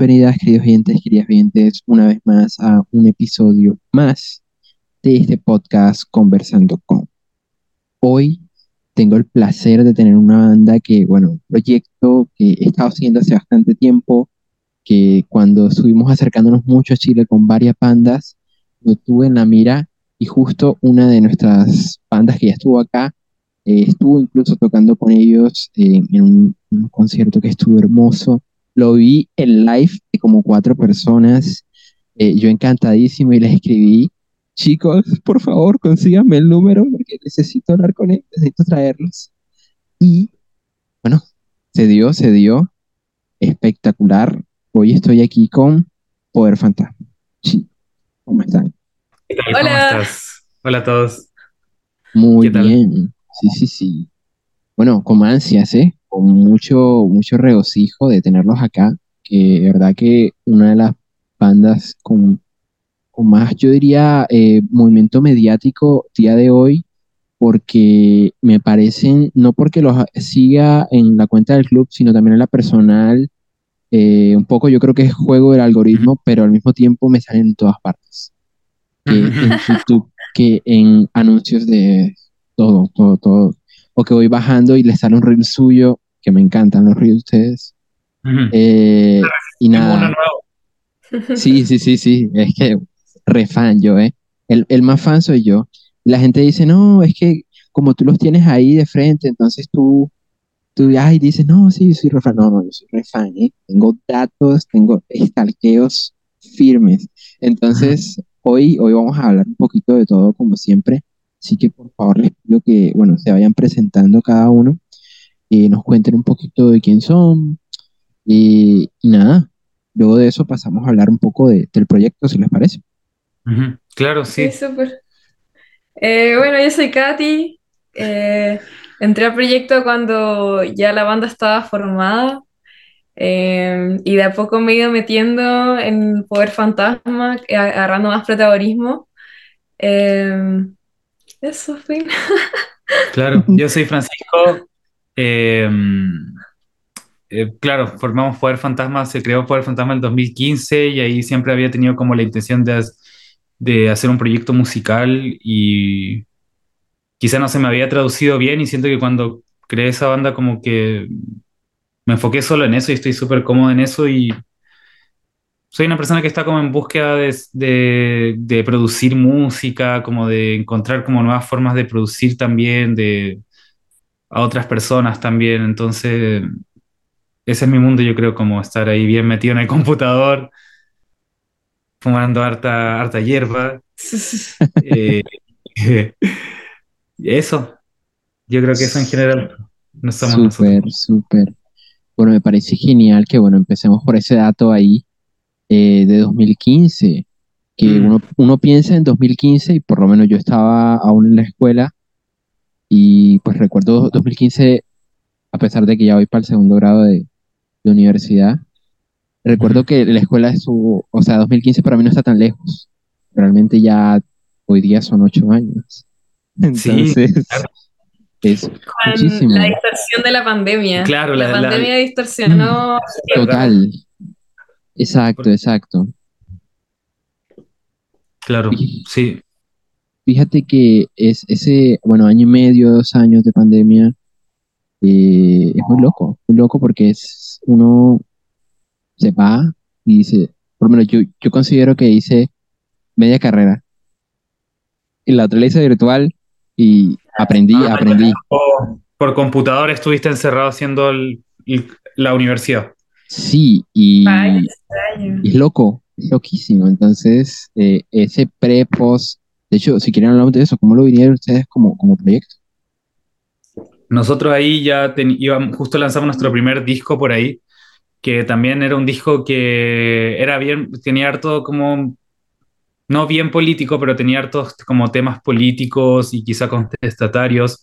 Bienvenidas, queridos oyentes, queridas oyentes, una vez más a un episodio más de este podcast Conversando con. Hoy tengo el placer de tener una banda que, bueno, un proyecto que he estado haciendo hace bastante tiempo, que cuando estuvimos acercándonos mucho a Chile con varias bandas, lo tuve en la mira y justo una de nuestras bandas que ya estuvo acá, eh, estuvo incluso tocando con ellos en un concierto que estuvo hermoso lo vi en live de como cuatro personas. eh, yo encantadísimo y les escribí, chicos, por favor, consíganme el número porque necesito hablar con ellos, necesito traerlos. Y bueno, se dio, se dio. Espectacular. Hoy estoy aquí con Poder Fantasma. Sí, ¿cómo están? ¿Qué tal? ¿Cómo Hola. estás? Hola a todos. Muy ¿Qué tal? bien. Sí, sí, sí. Bueno, con ansias, ¿eh? Con mucho, mucho regocijo de tenerlos acá, que de verdad que una de las bandas con, con más, yo diría, eh, movimiento mediático día de hoy, porque me parecen, no porque los siga en la cuenta del club, sino también en la personal, eh, un poco yo creo que es juego del algoritmo, pero al mismo tiempo me salen en todas partes, que en YouTube, que en anuncios de todo, todo, todo o que voy bajando y les sale un reel suyo, que me encantan los reels de ustedes. Ujú. Eh, y nada, sí, sí, sí, sí, es que re fan yo, ¿eh? El, el más fan soy yo. Y la gente dice, no, es que como tú los tienes ahí de frente, entonces tú, tú ay, dices, no, sí, yo soy re fan. No, no, yo soy re fan, ¿eh? Tengo datos, tengo estalqueos firmes. Entonces, hoy, hoy vamos a hablar un poquito de todo, como siempre. Así que por favor les pido que, bueno, se vayan presentando cada uno y nos cuenten un poquito de quién son. Y, y nada, luego de eso pasamos a hablar un poco de- del proyecto, si les parece. Claro, Sí, sí. súper. Eh, bueno, yo soy Katy. Eh, entré al proyecto cuando ya la banda estaba formada eh, y de a poco me he ido metiendo en Poder Fantasma, eh, agarrando más protagonismo. Eh, eso fue. Claro. Yo soy Francisco. Eh, eh, claro, formamos Poder Fantasma, se creó Poder Fantasma en el 2015 y ahí siempre había tenido como la intención de, de hacer un proyecto musical y quizá no se me había traducido bien y siento que cuando creé esa banda como que me enfoqué solo en eso y estoy súper cómodo en eso y soy una persona que está como en búsqueda de, de- de producir música, como de encontrar como nuevas formas de producir también, de a otras personas también. Entonces, ese es mi mundo, yo creo, como estar ahí bien metido en el computador, fumando harta, harta hierba. eh, eso, yo creo que eso en general no nosotros. Súper, súper. Bueno, me parece genial que, bueno, empecemos por ese dato ahí eh, de 2015, que Mm. uno, uno piensa en 2015 y por lo menos yo estaba aún en la escuela y pues recuerdo 2015, a pesar de que ya voy para el segundo grado de, de universidad, recuerdo que la escuela estuvo, o sea, 2015 para mí no está tan lejos. Realmente ya hoy día son ocho años. Sí, Entonces, claro. es Con muchísimo. la distorsión de la pandemia. Claro, La la- la- pandemia distorsionó. Total. Exacto, exacto. Claro, sí. Fíjate que es ese, bueno, año y medio, dos años de pandemia, eh, es muy loco, muy loco porque es uno se va y dice, por lo menos yo, yo considero que hice media carrera y la otra la hice virtual y aprendí, Ah, aprendí. O por computador estuviste encerrado haciendo el- el- la universidad. Sí, y es loco, es loquísimo. Entonces, eh, ese pre, post, de hecho, si quieren hablar de eso, ¿cómo lo vinieron ustedes como, como proyecto? Nosotros ahí ya ten- íbamos- justo lanzamos nuestro primer disco por ahí, que también era un disco que era bien, tenía harto como, no bien político, pero tenía hartos como temas políticos y quizá contestatarios.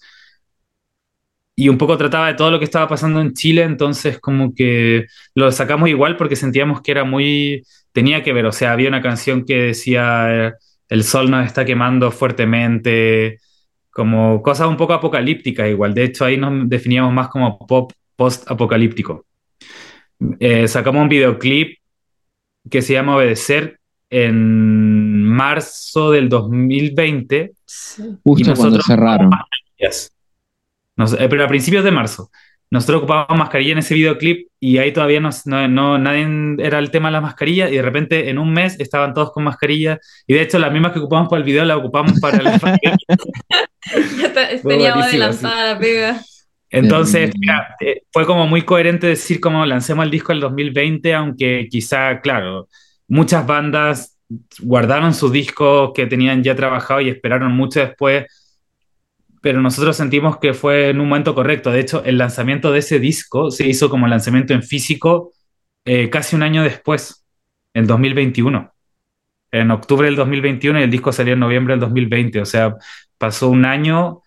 Y un poco trataba de todo lo que estaba pasando en Chile, entonces como que lo sacamos igual porque sentíamos que era muy, tenía que ver, o sea, había una canción que decía, eh, el sol nos está quemando fuertemente, como cosas un poco apocalípticas igual. De hecho, ahí nos definíamos más como pop post-apocalíptico. eh, sacamos un videoclip que se llama Obedecer en marzo del 2020. Sí. Justo Y cuando cerraron. Yes. Nos- eh, pero a principios de marzo. Nosotros ocupábamos mascarilla en ese videoclip y ahí todavía nos- no, no- nadie era el tema de la mascarilla y de repente en un mes estaban todos con mascarilla y de hecho las mismas que ocupamos para el video las ocupamos para la Teníamos adelantada la pega. Entonces, mira, eh, fue como muy coherente decir como lancemos el disco el 2020, aunque quizá, claro, muchas bandas guardaron sus discos que tenían ya trabajado y esperaron mucho después, pero nosotros sentimos que fue en un momento correcto. De hecho, el lanzamiento de ese disco se hizo como lanzamiento en físico eh, casi un año después, en 2021. En octubre del 2021 y el disco salió en noviembre del 2020. O sea, pasó un año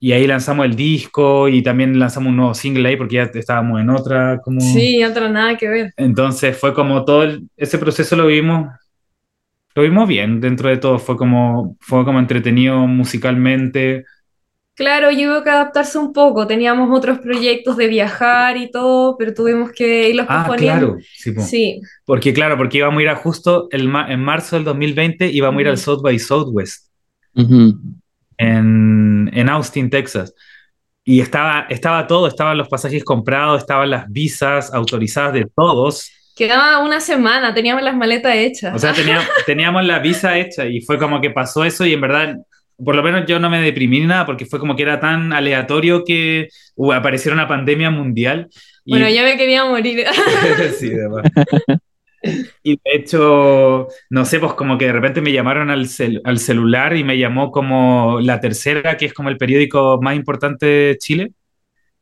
y ahí lanzamos el disco y también lanzamos un nuevo single ahí porque ya estábamos en otra. Como... Sí, otra nada que ver. Entonces fue como todo el- ese proceso lo vimos, lo vimos bien dentro de todo. Fue como, fue como entretenido musicalmente. Claro, y hubo que adaptarse un poco. Teníamos otros proyectos de viajar y todo, pero tuvimos que irlos Ah, posponiendo. claro. Sí, po. Sí, Porque claro, porque íbamos a ir a justo el ma- en marzo del 2020 íbamos a ir al. South by Southwest. Ujú. en, en Austin, Texas. Y estaba, estaba todo, estaban los pasajes comprados, estaban las visas autorizadas de todos. quedaba una semana, teníamos las maletas hechas. O sea, teníamos, teníamos la visa hecha y fue como que pasó eso y en verdad, por lo menos yo no me deprimí ni nada porque fue como que era tan aleatorio que uh, apareciera una pandemia mundial. Y, bueno, ya me quería morir. sí. Y de hecho, no sé, pues como que de repente me llamaron al, cel- al celular y me llamó como La Tercera, que es como el periódico más importante de Chile,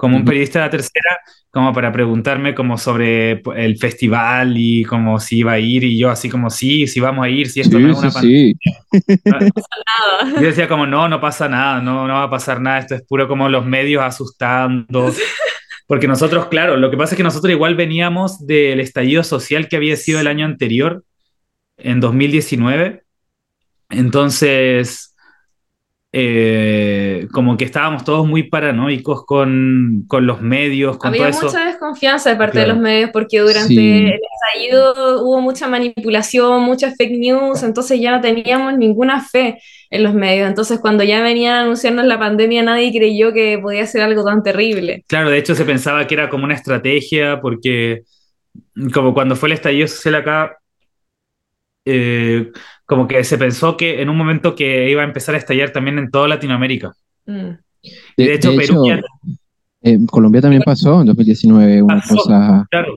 como un periodista de La Tercera, como para preguntarme como sobre el festival y como si iba a ir y yo así como sí, si vamos a ir, si esto Sí, no es sí, una sí. Nada. yo decía como, no, no pasa nada, no, no va a pasar nada, esto es puro como los medios asustando. Porque nosotros, claro, lo que pasa es que nosotros igual veníamos del estallido social que había sido el año anterior, en 2019. Entonces, eh, como que estábamos todos muy paranoicos con, con los medios, con Había todo eso. mucha desconfianza de parte de los medios porque durante Sí. el estallido hubo mucha manipulación, muchas fake news, entonces ya no teníamos ninguna fe en los medios. Entonces cuando ya venían anunciando la pandemia nadie creyó que podía ser algo tan terrible. Claro, de hecho se pensaba que era como una estrategia, porque como cuando fue el estallido social acá, eh, como que se pensó que en un momento que iba a empezar a estallar también en toda Latinoamérica. Mm. De hecho, Perú eh, Colombia también pasó en 2019 una Pasó. cosa. Claro.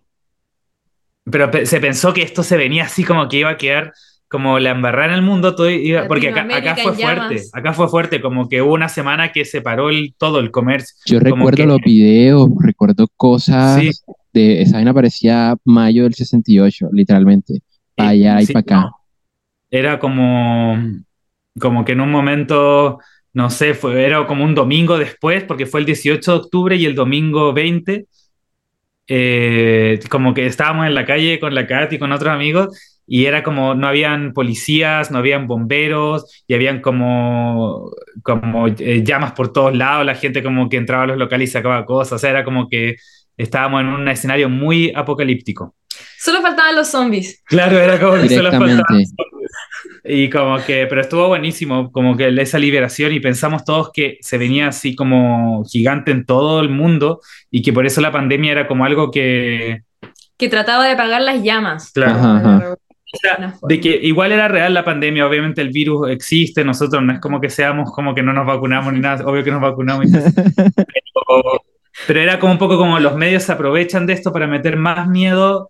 Pero pe- se pensó que esto se venía así como que iba a quedar como la embarrada en el mundo, todo iba- porque acá, acá fue fuerte, acá fue fuerte, como que hubo una semana que se paró el, todo el comercio. Yo recuerdo que- los videos, recuerdo cosas Sí. de esa vaina parecía mayo del 68, literalmente. Para allá y Sí, para acá. no. Era como, como que en un momento, no sé, fue, era como un domingo después, porque fue el 18 de octubre y el domingo 20, eh, como que estábamos en la calle con la Kat y con otros amigos y era como, no habían policías, no habían bomberos y habían como, como eh, llamas por todos lados, la gente como que entraba a los locales y sacaba cosas, era como que estábamos en un escenario muy apocalíptico. Solo faltaban los zombies. Claro, era como que solo faltaba Directamente. y como que, pero estuvo buenísimo, como que esa liberación y pensamos todos que se venía así como gigante en todo el mundo y que por eso la pandemia era como algo que, Que trataba de apagar las llamas. claro, Ajá, ajá. o sea, de que igual era real la pandemia, obviamente el virus existe, nosotros no es como que seamos como que no nos vacunamos ni nada, obvio que nos vacunamos, pero, pero era como un poco como los medios se aprovechan de esto para meter más miedo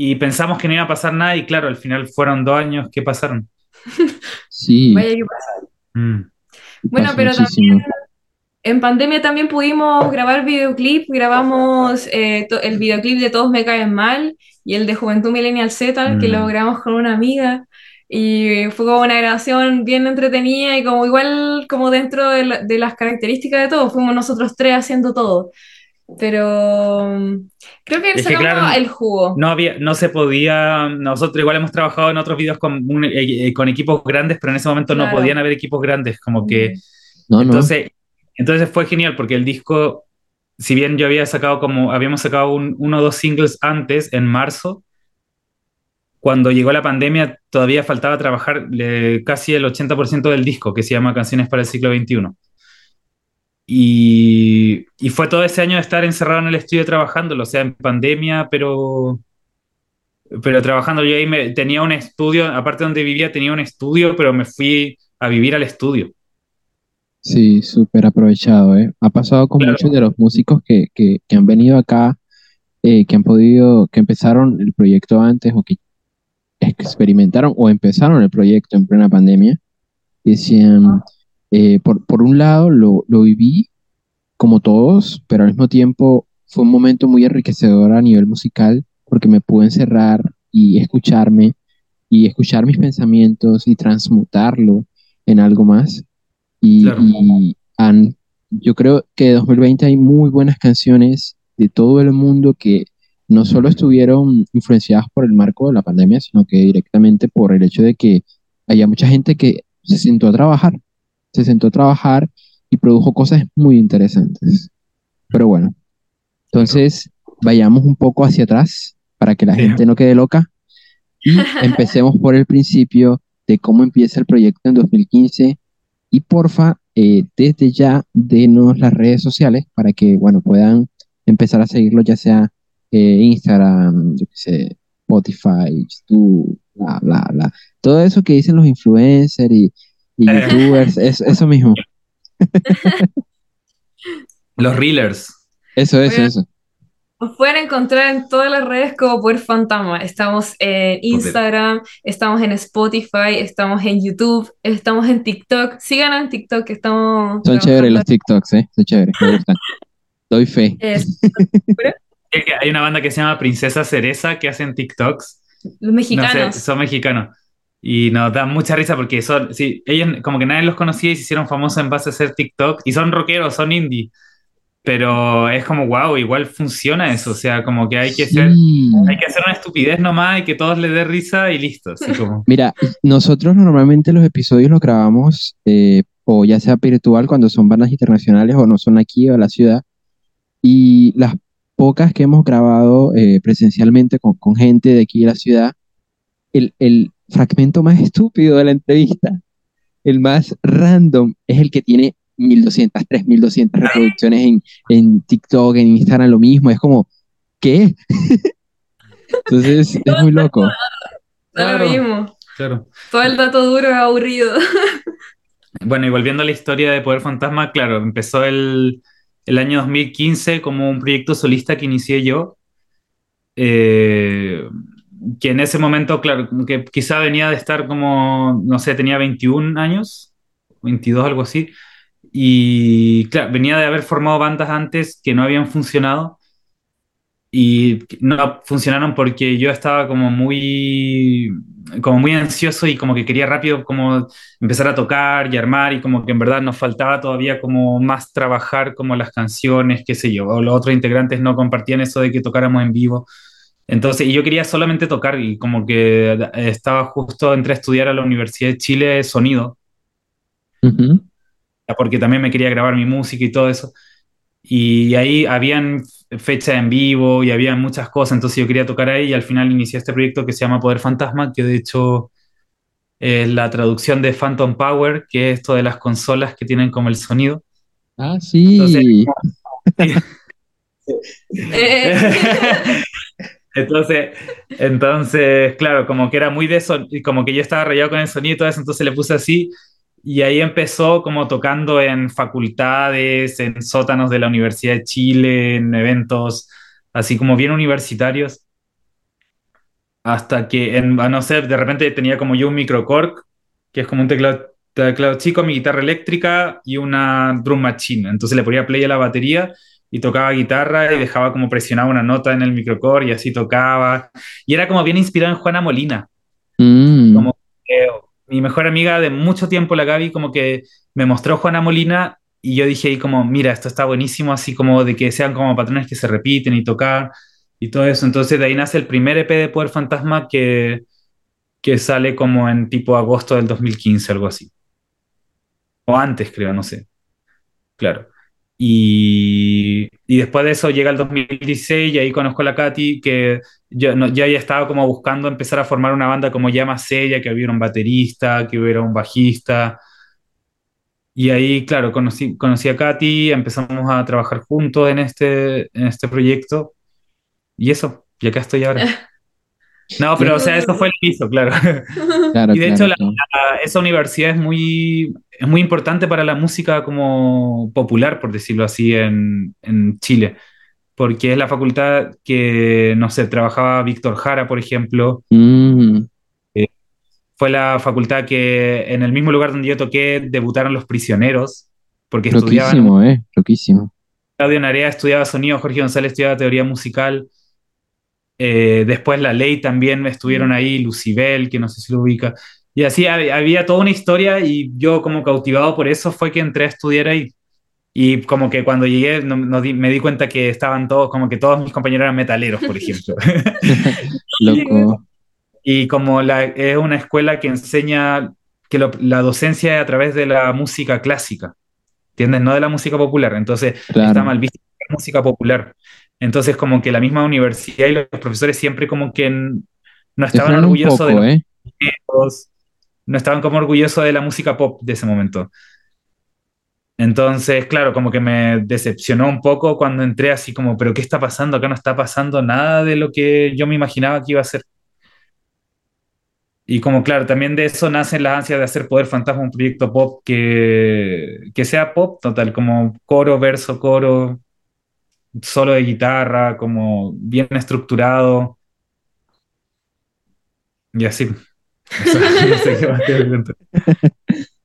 y pensamos que no iba a pasar nada y claro, al final fueron dos años que pasaron. Sí, Vaya que pasa. Mm. Bueno, pasó pero muchísimo. también en pandemia también pudimos grabar videoclip, grabamos eh, el videoclip de Todos me caen mal y el de Juventud Millennial Z, que Mm. lo grabamos con una amiga y fue como una grabación bien entretenida y como igual como dentro de, la- de las características de todo, fuimos nosotros tres haciendo todo. Pero mm, creo que Es que claro, el jugo. No había, no se podía, nosotros igual hemos trabajado en otros videos con, un- eh, eh, con equipos grandes, pero en ese momento no Claro. podían haber equipos grandes, como que, No, no. entonces, entonces fue genial porque el disco si bien yo había sacado como, habíamos sacado un, uno o dos singles antes, en marzo, cuando llegó la pandemia todavía faltaba trabajar le, casi el 80% del disco, que se llama Canciones para el siglo XXI. Y, y, fue todo ese año de estar encerrado en el estudio trabajándolo, o sea, en pandemia, pero, pero trabajando. Yo ahí me, tenía un estudio, aparte donde vivía tenía un estudio, pero me fui a vivir al estudio. Sí, súper aprovechado, ¿eh? Ha pasado con Claro. muchos de los músicos que, que, que han venido acá, eh, que han podido, que empezaron el proyecto antes o que experimentaron o empezaron el proyecto en plena pandemia. Y decían, eh, por, por un lado lo, lo viví como todos, pero al mismo tiempo fue un momento muy enriquecedor a nivel musical porque me pude encerrar y escucharme y escuchar mis pensamientos y transmutarlo en algo más. Y, Claro. y han, yo creo que de 2020 hay muy buenas canciones de todo el mundo que no solo estuvieron influenciadas por el marco de la pandemia, sino que directamente por el hecho de que había mucha gente que se sentó a trabajar, se sentó a trabajar y produjo cosas muy interesantes. Pero bueno, entonces vayamos un poco hacia atrás para que la Sí. gente no quede loca y empecemos por el principio de cómo empieza el proyecto en 2015 y porfa, eh, desde ya denos las redes sociales para que, bueno, puedan empezar a seguirlo ya sea eh, Instagram, yo qué sé, Spotify, YouTube, bla, bla, bla. Todo eso que dicen los influencers y, y Eh. youtubers, es- eso mismo. Los Reelers. Eso, eso, eso. Nos pueden encontrar en todas las redes como Poder Fantasma. Estamos en Instagram, estamos en Spotify, estamos en YouTube, estamos en TikTok. Síganos en TikTok que estamos Son chéveres los. TikToks, ¿eh? Son chéveres, me gustan. Doy fe. Es- Es que Hay una banda que se llama Princesa Cereza que hacen TikToks. los No mexicanos. sé, son mexicanos. Y nos da mucha risa porque son, sí, ellos como que nadie los conocía y se hicieron famosos en base a hacer TikTok. Y son rockeros, son indie. Pero es como, wow, igual funciona eso. O sea, como que hay que ser, Sí. hay que hacer una estupidez nomás y que todos les dé risa y listo. Así como, Mira, nosotros normalmente los episodios los grabamos eh, o ya sea virtual cuando son bandas internacionales o no son aquí o en la ciudad. Y las pocas que hemos grabado eh, presencialmente con, con gente de aquí de la ciudad, el, el fragmento más estúpido de la entrevista, el más random, es el que tiene 1200, 3200 reproducciones en, en TikTok, en Instagram, lo mismo. Es como, ¿qué? Entonces, es muy loco. Claro. lo mismo. claro. Todo el dato duro es aburrido. Bueno, y volviendo a la historia de Poder Fantasma, claro, empezó el, el año 2015 como un proyecto solista que inicié yo, eh, que en ese momento, claro, que quizá venía de estar como, no sé, tenía 21 años, 22, algo así, y claro, venía de haber formado bandas antes que no habían funcionado y no funcionaron porque yo estaba como muy como muy ansioso y como que quería rápido como empezar a tocar y armar y como que en verdad nos faltaba todavía como más trabajar como las canciones, qué sé yo, o los otros integrantes no compartían eso de que tocáramos en vivo. Entonces, y yo quería solamente tocar y como que eh, estaba justo entre estudiar a la Universidad de Chile sonido, porque también me quería grabar mi música y todo eso. Y ahí habían fechas en vivo y había muchas cosas, entonces yo quería tocar ahí y al final inicié este proyecto que se llama Poder Fantasma, que de hecho es la traducción de Phantom Power, que es esto de las consolas que tienen como el sonido. Ah, sí. Entonces- Eh, entonces, entonces, claro, como que era muy de eso, y como que yo estaba rayado con el sonido y todo eso, entonces le puse así, y ahí empezó como tocando en facultades, en sótanos de la Universidad de Chile, en eventos así como bien universitarios, hasta que, en, a no ser, de repente tenía como yo un microcork, que es como un teclado, teclado chico, mi guitarra eléctrica y una drum machine, entonces le ponía play a la batería y tocaba guitarra y dejaba como presionaba una nota en el microcore y así tocaba. Y era como bien inspirado en Juana Molina. Mm. Como mi mejor amiga de mucho tiempo, la Gaby, como que me mostró Juana Molina y yo dije ahí como, mira, esto está buenísimo, así como de que sean como patrones que se repiten y tocar y todo eso. Entonces de ahí nace el primer EP de Poder Fantasma que, que sale como en tipo agosto del 2015, algo así. O antes, creo, no sé. Claro. Y, y después de eso llega el 2016 y ahí conozco a la Katy, que yo, no, ya estaba como buscando empezar a formar una banda como ya más seria, que hubiera un baterista, que hubiera un bajista. Y ahí, claro, conocí, conocí a Katy, empezamos a trabajar juntos en este, en este proyecto. Y eso, y acá estoy ahora. No, pero o sea, eso fue el piso, claro. Claro, Y de hecho, claro, la- claro. la- esa universidad es muy, es muy importante para la música como popular, por decirlo así, en, en Chile. Porque es la facultad que, no sé, trabajaba Víctor Jara, por ejemplo. Mm, Fue la facultad que, en el mismo lugar donde yo toqué, debutaron Los Prisioneros, porque estudiaban loquísimo, ¿eh? Loquísimo. Claudio Narea estudiaba sonido, Jorge González estudiaba teoría musical. Eh, después La Ley también estuvieron ahí, Lucibel, que no sé si lo ubica. Y así hab- había toda una historia y yo como cautivado por eso fue que entré a estudiar ahí. Y como que cuando llegué no- no di- me di cuenta que estaban todos, como que todos mis compañeros eran metaleros, por ejemplo. Loco. Y como la, es una escuela que enseña que lo- la docencia es a través de la música clásica, ¿entiendes? No de la música popular. Entonces está Claro. mal visto la música popular. Entonces como que la misma universidad y los profesores siempre como que no estaban orgullosos de los ¿eh? no estaban como orgullosos de la música pop de ese momento. Entonces, claro, como que me decepcionó un poco cuando entré así como, pero ¿qué está pasando? Acá no está pasando nada de lo que yo me imaginaba que iba a ser. Y como claro, también de eso nacen las ansias de hacer Poder Fantasma, un proyecto pop que, que sea pop total, como coro, verso, coro, solo de guitarra, como bien estructurado. Y así.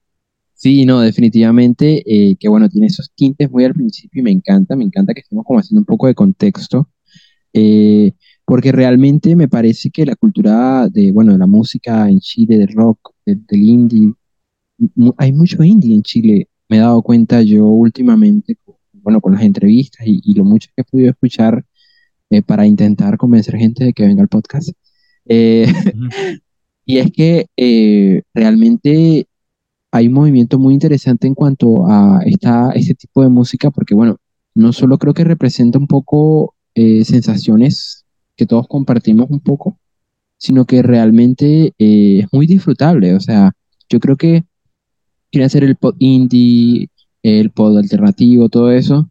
Sí, no, definitivamente, eh, que bueno, tiene esos tintes muy al principio y me encanta, me encanta que estemos como haciendo un poco de contexto, eh, porque realmente me parece que la cultura de, bueno, de la música en Chile, del rock, del, indie, hay mucho indie en Chile, me he dado cuenta yo últimamente, bueno, con las entrevistas y, y lo mucho que he podido escuchar eh, para intentar convencer gente de que venga al podcast. Eh, Ujú. y es que eh, realmente hay un movimiento muy interesante en cuanto a esta, este tipo de música, porque bueno, no solo creo que representa un poco eh, sensaciones que todos compartimos un poco, sino que realmente eh, es muy disfrutable. O sea, yo creo que quiere hacer el pop indie, el pop alternativo, todo eso,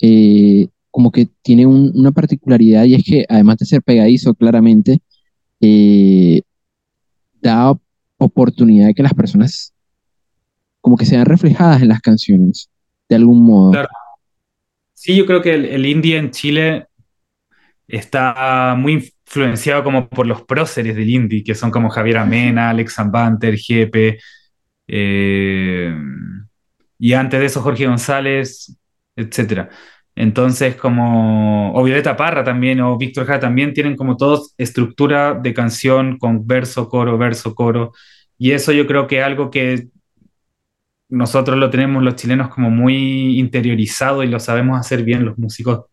eh, como que tiene un- una particularidad y es que además de ser pegadizo, claramente, eh, da oportunidad de que las personas como que sean reflejadas en las canciones, de algún modo. Claro. Sí, yo creo que el, el indie en Chile está muy influenciado como por los próceres del indie, que son como Javier Amena, Alex Zambanter, Jepe, eh, y antes de eso Jorge González, etcétera. Entonces, como, o Violeta Parra también, o Víctor Jara también tienen como todos estructura de canción con verso, coro, verso, coro, y eso yo creo que es algo que nosotros lo tenemos los chilenos como muy interiorizado y lo sabemos hacer bien los músicos,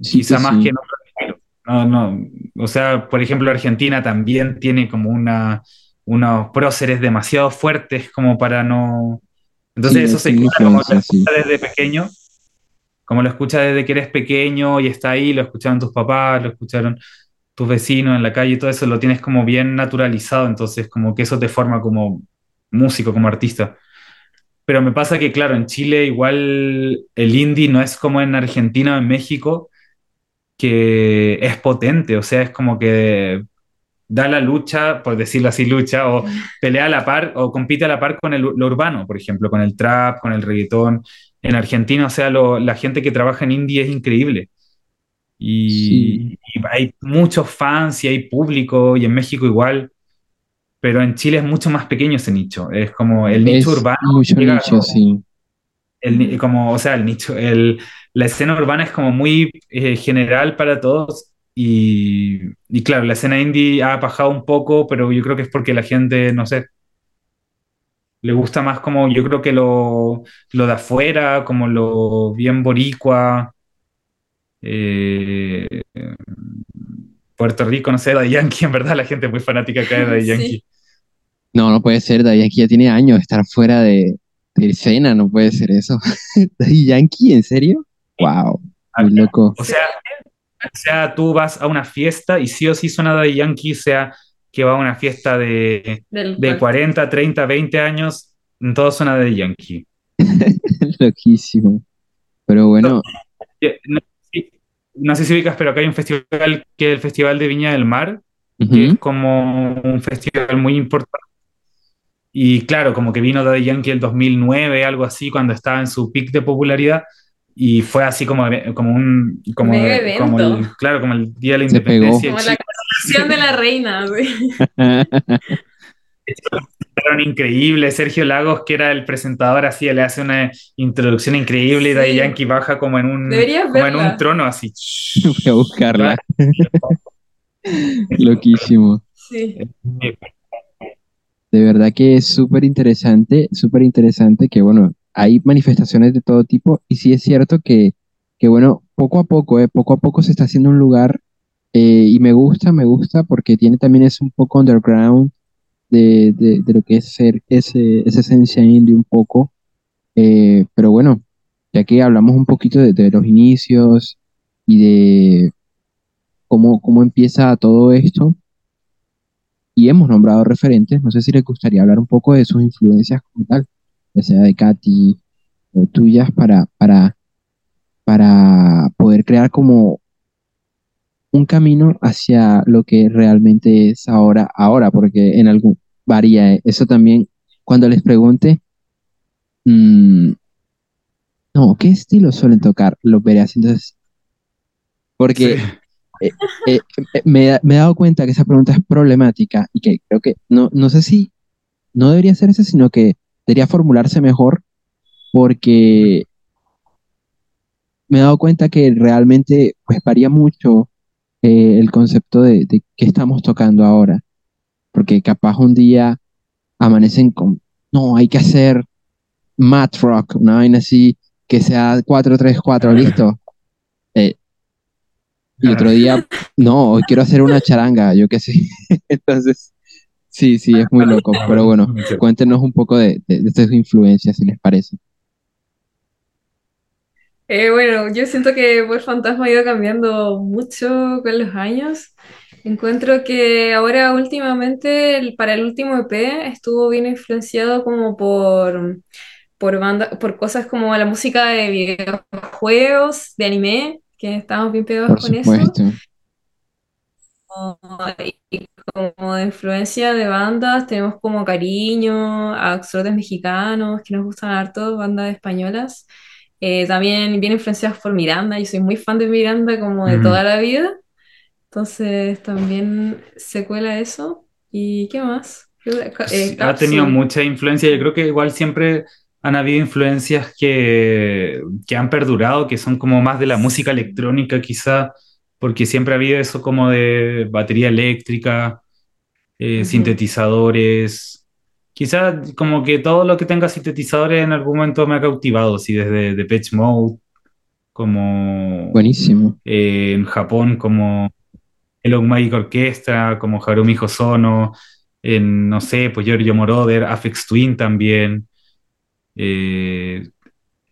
Sí, quizá pues más que en otros géneros. No, no, o sea, por ejemplo, Argentina también tiene como una, unos próceres demasiado fuertes como para no... Entonces Sí, eso es se como lo sí. escuchas desde pequeño, como lo escuchas desde que eres pequeño y está ahí, lo escucharon tus papás, lo escucharon tus vecinos en la calle y todo eso, lo tienes como bien naturalizado, entonces como que eso te forma como músico, como artista. Pero me pasa que, claro, en Chile igual el indie no es como en Argentina o en México, que es potente, o sea, es como que da la lucha, por decirlo así, lucha, o pelea a la par, o compite a la par con el, lo urbano, por ejemplo, con el trap, con el reggaetón. En Argentina, o sea, lo- la gente que trabaja en indie es increíble. Sí. Y, hay muchos fans y hay público, y en México igual, pero en Chile es mucho más pequeño ese nicho. Es como el nicho urbano mucho nicho, todo. sí. El como, o sea, el nicho, el, la escena urbana es como muy eh, general para todos y, y claro, la escena indie ha bajado un poco, pero yo creo que es porque la gente, no sé, le gusta más como, yo creo que lo, lo de afuera, como lo bien boricua, eh, Puerto Rico, no sé, Daddy Yankee, en verdad la gente es muy fanática acá de Sí. Yankee. No, no puede ser, Daddy Yankee ya tiene años de estar fuera de, de escena, no puede ser eso. Daddy Yankee, ¿en serio? Wow, muy loco. O sea, sea, tú vas a una fiesta y sí o sí suena de Yankee, sea que va a una fiesta de, de 40, 30, 20 años, todo suena de Yankee. Loquísimo. Pero bueno, Eh, No, sí, no sé si ubicas, pero acá hay un festival que es el Festival de Viña del Mar, que es como un festival muy importante. Y claro, como que vino Daddy Yankee el 2009, algo así, cuando estaba en su pic de popularidad. Y fue así como, como un, como, Mega como el, claro, como el Día de la Se. Independencia de Como la coronación de la reina. sí. Fueron increíbles. Sergio Lagos, que era el presentador, así le hace una introducción increíble y Sí. Yankee baja como en un, como en un trono así. voy a buscarla. Loquísimo. Sí. De verdad que es súper interesante, súper interesante que, bueno, hay manifestaciones de todo tipo y sí es cierto que, que bueno, poco a poco, eh, poco a poco se está haciendo un lugar eh, y me gusta, me gusta porque tiene también es un poco underground de, de, de lo que es ser ese, esa esencia indie un poco. Eh, pero bueno, ya que hablamos un poquito de, de los inicios y de cómo, cómo empieza todo esto y hemos nombrado referentes, no sé si les gustaría hablar un poco de sus influencias como tal, ya sea de Katy o tuyas, para, para, para poder crear como un camino hacia lo que realmente es ahora, ahora, porque en algún varía. eh. Eso también, cuando les pregunte, mm, no, ¿qué estilo suelen tocar? Lo veré así, entonces, porque Sí. eh, eh, me, he- me he dado cuenta que esa pregunta es problemática y que creo que no, no sé si no debería hacerse, sino que debería formularse mejor porque me he dado cuenta que realmente pues varía mucho eh, el concepto de, de qué estamos tocando ahora, porque capaz un día amanecen con, no, hay que hacer mat rock, una vaina así que sea 4-3-4, listo. Eh, y otro día, no, quiero hacer una charanga, yo qué sé. Entonces, sí, sí, es muy loco, pero bueno, cuéntenos un poco de, de, de sus influencias, si les parece. Eh, bueno, yo siento que Vuelve Fantasma ha ido cambiando mucho con los años. Encuentro que ahora últimamente, el- para el último EP, estuvo bien influenciado como por, por, banda, por cosas como la música de videojuegos, de anime, que estábamos bien pegados Por con eso. Y como de influencia de bandas, tenemos como Cariño, a extrotes mexicanos que nos gustan harto, bandas españolas. Eh, también bien influenciados por Miranda, yo soy muy fan de Miranda como de Ujú. toda la vida. Entonces también se cuela eso. ¿Y qué más? Eh, Sí, ha tenido mucha influencia. Yo creo que igual siempre han habido influencias que, que han perdurado, que son como más de la música electrónica quizá, porque siempre ha habido eso como de batería eléctrica, eh, sintetizadores. Quizá como que todo lo que tenga sintetizadores en algún momento me ha cautivado, sí, desde Depeche Mode, como Buenísimo. eh, en Japón, como Elon Magic Orchestra, como Harumi Hosono, en, no sé, pues Giorgio Moroder, Aphex Twin también. eh,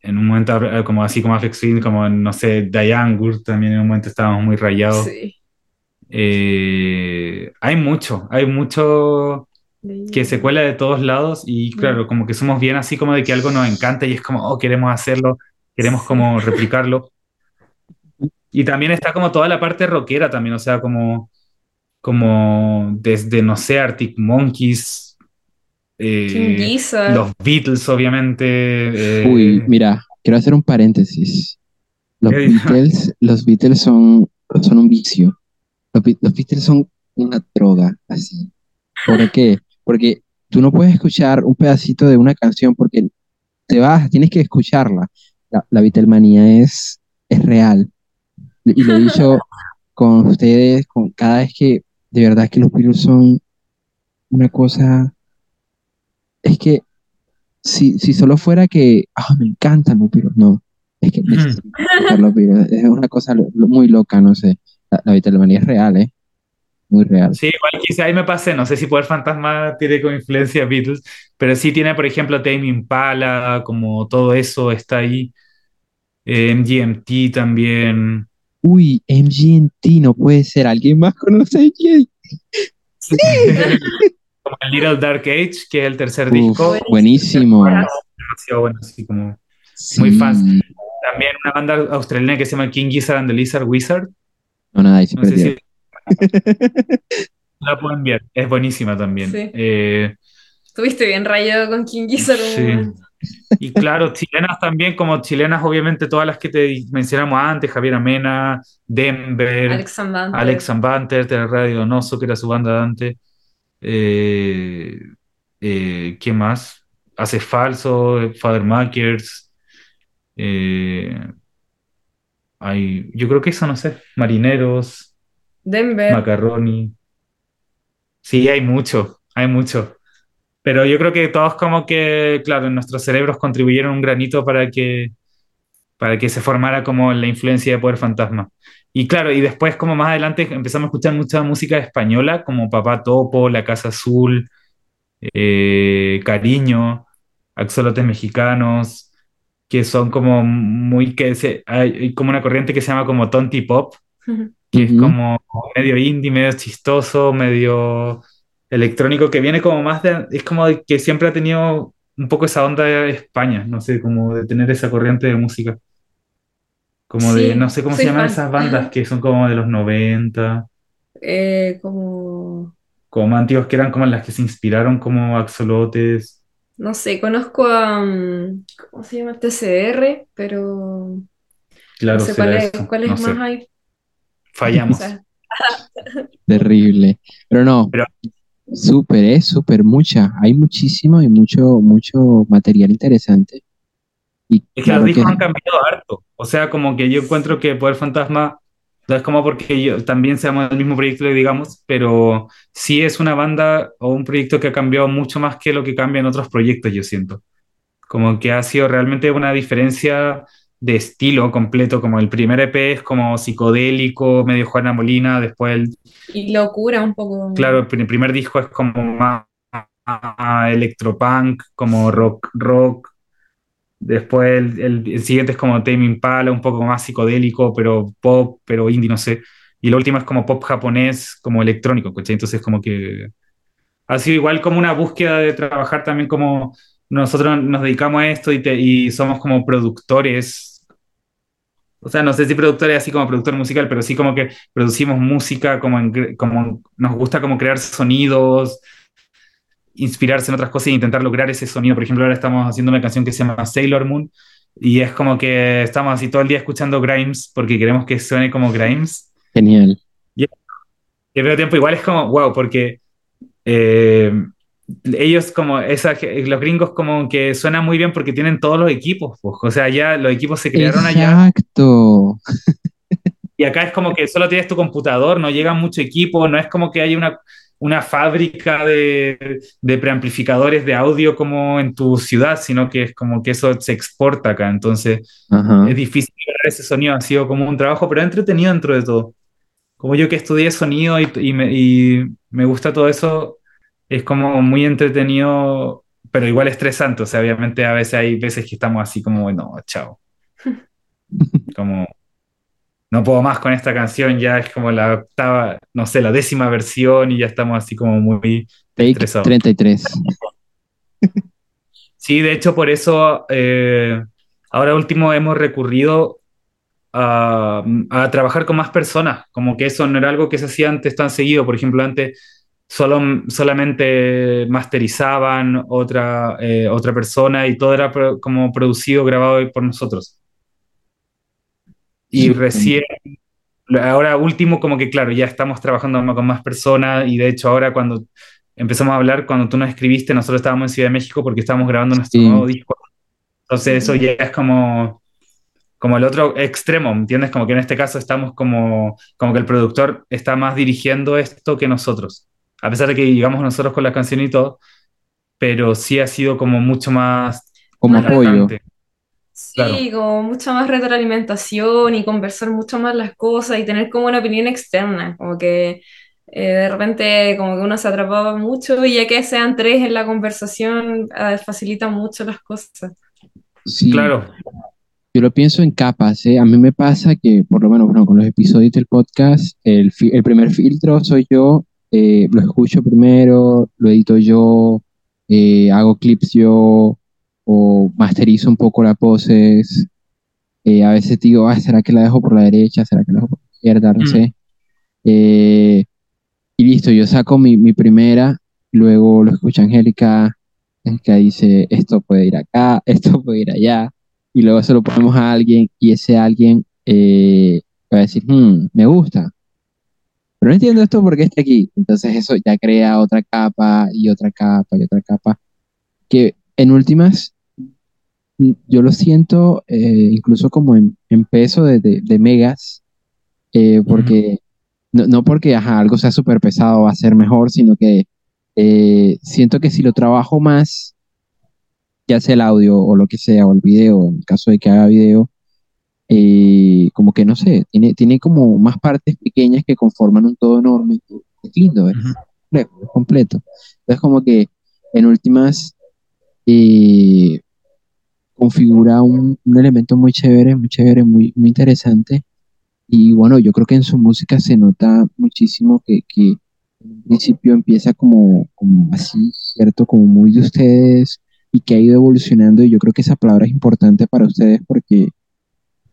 en un momento, eh, como así como Aphex Twin, como no sé, Diane Gurt también en un momento estábamos muy rayados. Sí. Eh, hay mucho, hay mucho que se cuela de todos lados y claro, como que somos bien así como de que algo nos encanta y es como, oh, queremos hacerlo, queremos como replicarlo. Y también está como toda la parte rockera también, o sea, como, como desde, no sé, Arctic Monkeys, eh, los Beatles, obviamente. eh, Uy, mira, quiero hacer un paréntesis. Los Beatles, los Beatles son, son un vicio. Los, los Beatles son una droga, así. ¿Por qué? Porque tú no puedes escuchar un pedacito de una canción porque te vas, tienes que escucharla. La, la Beatlemanía es, es real. Y lo he dicho con ustedes, con cada vez que de verdad que los Beatles son una cosa. Es que si, si solo fuera que, ah, me encantan los Beatles, no. Es que los. Es una cosa lo- lo- muy loca, no sé. La, la es real, ¿eh? Muy real. Sí, igual quizá ahí me pasé, no sé si Poder Fantasma tiene como influencia Beatles, pero sí tiene, por ejemplo, Tame Impala, como todo eso está ahí. eh, MGMT también. Uy, MGMT, no puede ser. ¿Alguien más conoce a MGMT? como el Little Dark Age, que es el tercer Uf, disco. buenísimo. Demasiado bueno, así como muy Sí. fans. También una banda australiana que se llama King Gizzard and the Lizard Wizard. No, nada, ahí se No sé si la pueden ver. Es buenísima también. Sí. Eh, Estuviste bien rayado con King Gizzard. Sí. Y claro, chilenas también, como chilenas, obviamente todas las que te mencionamos antes, Javier Amena, Denver, Alex Zambanter. Alex Zambanter, de Radio Donoso, que era su banda de antes. Eh, eh, ¿quién más? Hace Falso, Father Makers. eh, hay, yo creo que eso, no sé, Marineros, Denver. Macaroni. Sí, hay mucho, hay mucho. Pero yo creo que todos como que, claro, en nuestros cerebros contribuyeron un granito para que, para que se formara como la influencia de Poder Fantasma. Y claro, y después como más adelante empezamos a escuchar mucha música española, como Papá Topo, La Casa Azul, eh, Cariño, Axolotes Mexicanos, que son como muy, que se, hay, como una corriente que se llama como Tonti Pop, que es como medio indie, medio chistoso, medio electrónico, que viene como más de, es como que siempre ha tenido un poco esa onda de España, no sé, como de tener esa corriente de música. Como de, no sé cómo se llaman fan. esas bandas que son como de los 90, Eh, como, como más antiguos que eran como las que se inspiraron como Axolotes. no sé, conozco a, mm, ¿cómo se llama? TCR, pero Claro, no sé cuál es, no más sé, hay. O fallamos. sea, Terrible. Pero no, Pero- súper, es súper mucha. Hay muchísimo y mucho, mucho material interesante. Y Es que claro los que discos han cambiado harto. O sea, como que yo encuentro que Poder Fantasma no es como porque yo también seamos el mismo proyecto, digamos, pero sí es una banda o un proyecto que ha cambiado mucho más que lo que cambia en otros proyectos, yo siento. Como que ha sido realmente una diferencia de estilo completo, como el primer EP es como psicodélico, medio Juana Molina, después el, y locura un poco. claro, el primer disco es como más, más electropunk, como rock, rock, Después el, el- el siguiente es como Tame Impala, un poco más psicodélico, pero pop, pero indie, no sé. Y lo último es como pop japonés, como electrónico, ¿cachai? Entonces como que ha sido igual como una búsqueda de trabajar también como nosotros nos dedicamos a esto y, te- y somos como productores. O sea, no sé si productores así como productor musical, pero sí como que producimos música, como, en- como nos gusta como crear sonidos, inspirarse en otras cosas e intentar lograr ese sonido. Por ejemplo, ahora estamos haciendo una canción que se llama Sailor Moon y es como que estamos así todo el día escuchando Grimes porque queremos que suene como Grimes. genial. Y al mismo tiempo igual es como, wow, porque eh, ellos como, esa, los gringos como que suenan muy bien porque tienen todos los equipos, pues. o sea, ya los equipos se crearon allá Exacto. y acá es como que solo tienes tu computador, no llega mucho equipo, no es como que hay una, una fábrica de, de preamplificadores de audio como en tu ciudad, sino que es como que eso se exporta acá, entonces Ajá. es difícil lograr ese sonido, ha sido como un trabajo, pero entretenido dentro de todo. Como yo que estudié sonido y, y me, y me gusta todo eso, es como muy entretenido, pero igual estresante, o sea, obviamente a veces hay veces que estamos así como, bueno, chao. Como, no puedo más con esta canción, ya es como la octava, no sé, la décima versión y ya estamos así como muy Take estresados. 33. Sí, de hecho, por eso eh, ahora último hemos recurrido a, a trabajar con más personas, como que eso no era algo que se hacía antes tan seguido. Por ejemplo, antes solo, solamente masterizaban otra, eh, otra persona y todo era pro- como producido, grabado por nosotros. Y recién, ahora último, como que claro, ya estamos trabajando con más personas y de hecho ahora cuando empezamos a hablar, cuando tú nos escribiste, nosotros estábamos en Ciudad de México porque estábamos grabando nuestro Sí. nuevo disco. Entonces eso ya es como, como el otro extremo, ¿me ¿entiendes? Como que en este caso estamos como, como que el productor está más dirigiendo esto que nosotros. A pesar de que llegamos nosotros con la canción y todo, pero sí ha sido como mucho más Como apoyo. Sí, Claro. como mucha más retroalimentación y conversar mucho más las cosas y tener como una opinión externa, como que eh, de repente como que uno se atrapaba mucho y ya que sean tres en la conversación eh, facilita mucho las cosas. Sí. Claro, Yo yo lo pienso en capas, ¿eh? A mí me pasa que, por lo menos, bueno, con los episodios del podcast, el, fi- el primer filtro soy yo, eh, lo escucho primero, lo edito yo, eh, hago clips yo, o masterizo un poco las poses. eh, a veces digo, ah, ¿será que la dejo por la derecha? ¿Será que la dejo por la izquierda? No Mm. sé. Eh, y listo, yo saco mi, mi primera, luego lo escucha Angélica, Angélica dice, esto puede ir acá, esto puede ir allá, y luego se lo ponemos a alguien y ese alguien eh, va a decir, "Hmm, me gusta, pero no entiendo esto porque está aquí. Entonces eso ya crea otra capa y otra capa y otra capa, que en últimas yo lo siento eh, incluso como en, en peso de, de- de megas, eh, porque no, no porque ajá, algo sea súper pesado va a ser mejor, sino que eh, siento que si lo trabajo más, ya sea el audio o lo que sea, o el video, en caso de que haga video, eh, como que no sé, tiene, tiene como más partes pequeñas que conforman un todo enorme. Es lindo, es Ujú. complejo, es completo. Entonces como que en últimas eh, configura un, un elemento muy chévere, muy chévere, muy, muy interesante. Y bueno, yo creo que en su música se nota muchísimo que, que en principio empieza como, como así, ¿cierto? Como muy de ustedes y que ha ido evolucionando. Y yo creo que esa palabra es importante para ustedes porque,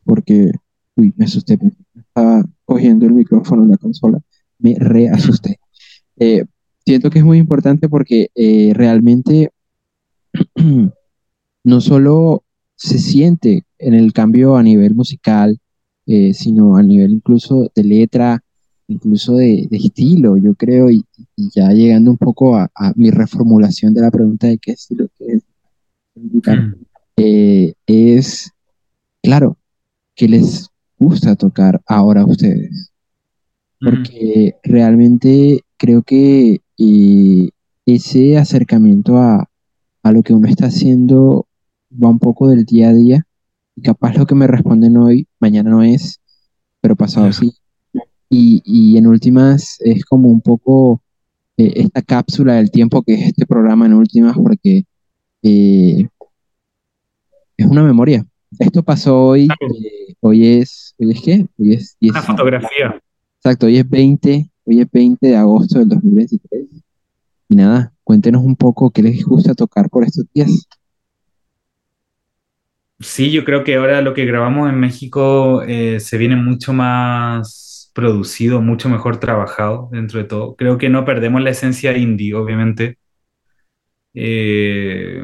porque, uy, me asusté. Estaba cogiendo el micrófono en la consola. Me reasusté. Eh, siento que es muy importante porque eh, realmente no solo se siente en el cambio a nivel musical, eh, sino a nivel incluso de letra, incluso de, de estilo, yo creo, y, y ya llegando un poco a, a mi reformulación de la pregunta de qué estilo quieres indicar, Mm. eh, es, claro, que les gusta tocar ahora a ustedes, Ujú. porque realmente creo que eh, ese acercamiento a, a lo que uno está haciendo va un poco del día a día y capaz lo que me responden hoy, mañana no es, pero pasado sí. Y, y en últimas es como un poco eh, esta cápsula del tiempo que es este programa en últimas porque eh, es una memoria. Esto pasó hoy, eh, hoy es, ¿hoy es qué? Hoy es Una 10, fotografía. exacto, hoy es 20, hoy es 20 de agosto del 2023. Y nada, cuéntenos un poco qué les gusta tocar por estos días. Sí, yo creo que ahora lo que grabamos en México eh, se viene mucho más producido, mucho mejor trabajado dentro de todo. Creo que no perdemos la esencia indie, obviamente, eh,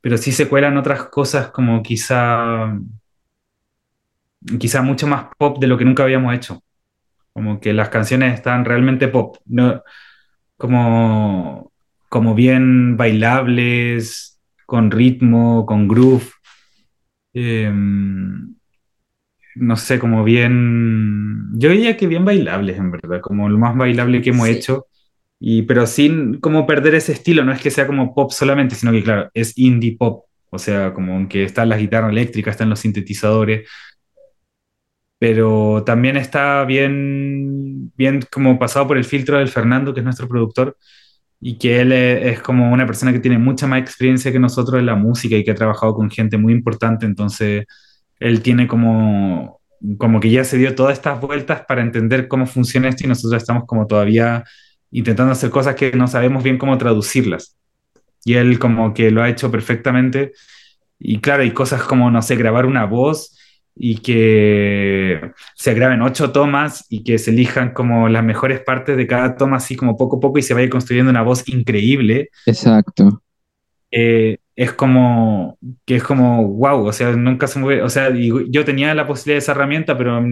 pero sí se cuelan otras cosas como quizá, quizá mucho más pop de lo que nunca habíamos hecho. Como que las canciones están realmente pop, no, como, como bien bailables, con ritmo, con groove. Em, no sé, como bien, yo diría que bien bailables en verdad, como lo más bailable que hemos Sí. hecho, y, pero sin como perder ese estilo, no es que sea como pop solamente, sino que claro, es indie pop, o sea, como que están las guitarras eléctricas, están los sintetizadores, pero también está bien, bien como pasado por el filtro del Fernando, que es nuestro productor, y que él es, como una persona que tiene mucha más experiencia que nosotros en la música y que ha trabajado con gente muy importante, entonces él tiene como, como que ya se dio todas estas vueltas para entender cómo funciona esto y nosotros estamos como todavía intentando hacer cosas que no sabemos bien cómo traducirlas. Y él como que lo ha hecho perfectamente. Y claro, hay cosas como, no sé, grabar una voz y que se graben ocho tomas y que se elijan como las mejores partes de cada toma, así como poco a poco, y se vaya construyendo una voz increíble Exacto. eh, es como que es como wow, o sea, nunca se mueve, o sea, yo tenía la posibilidad de esa herramienta, pero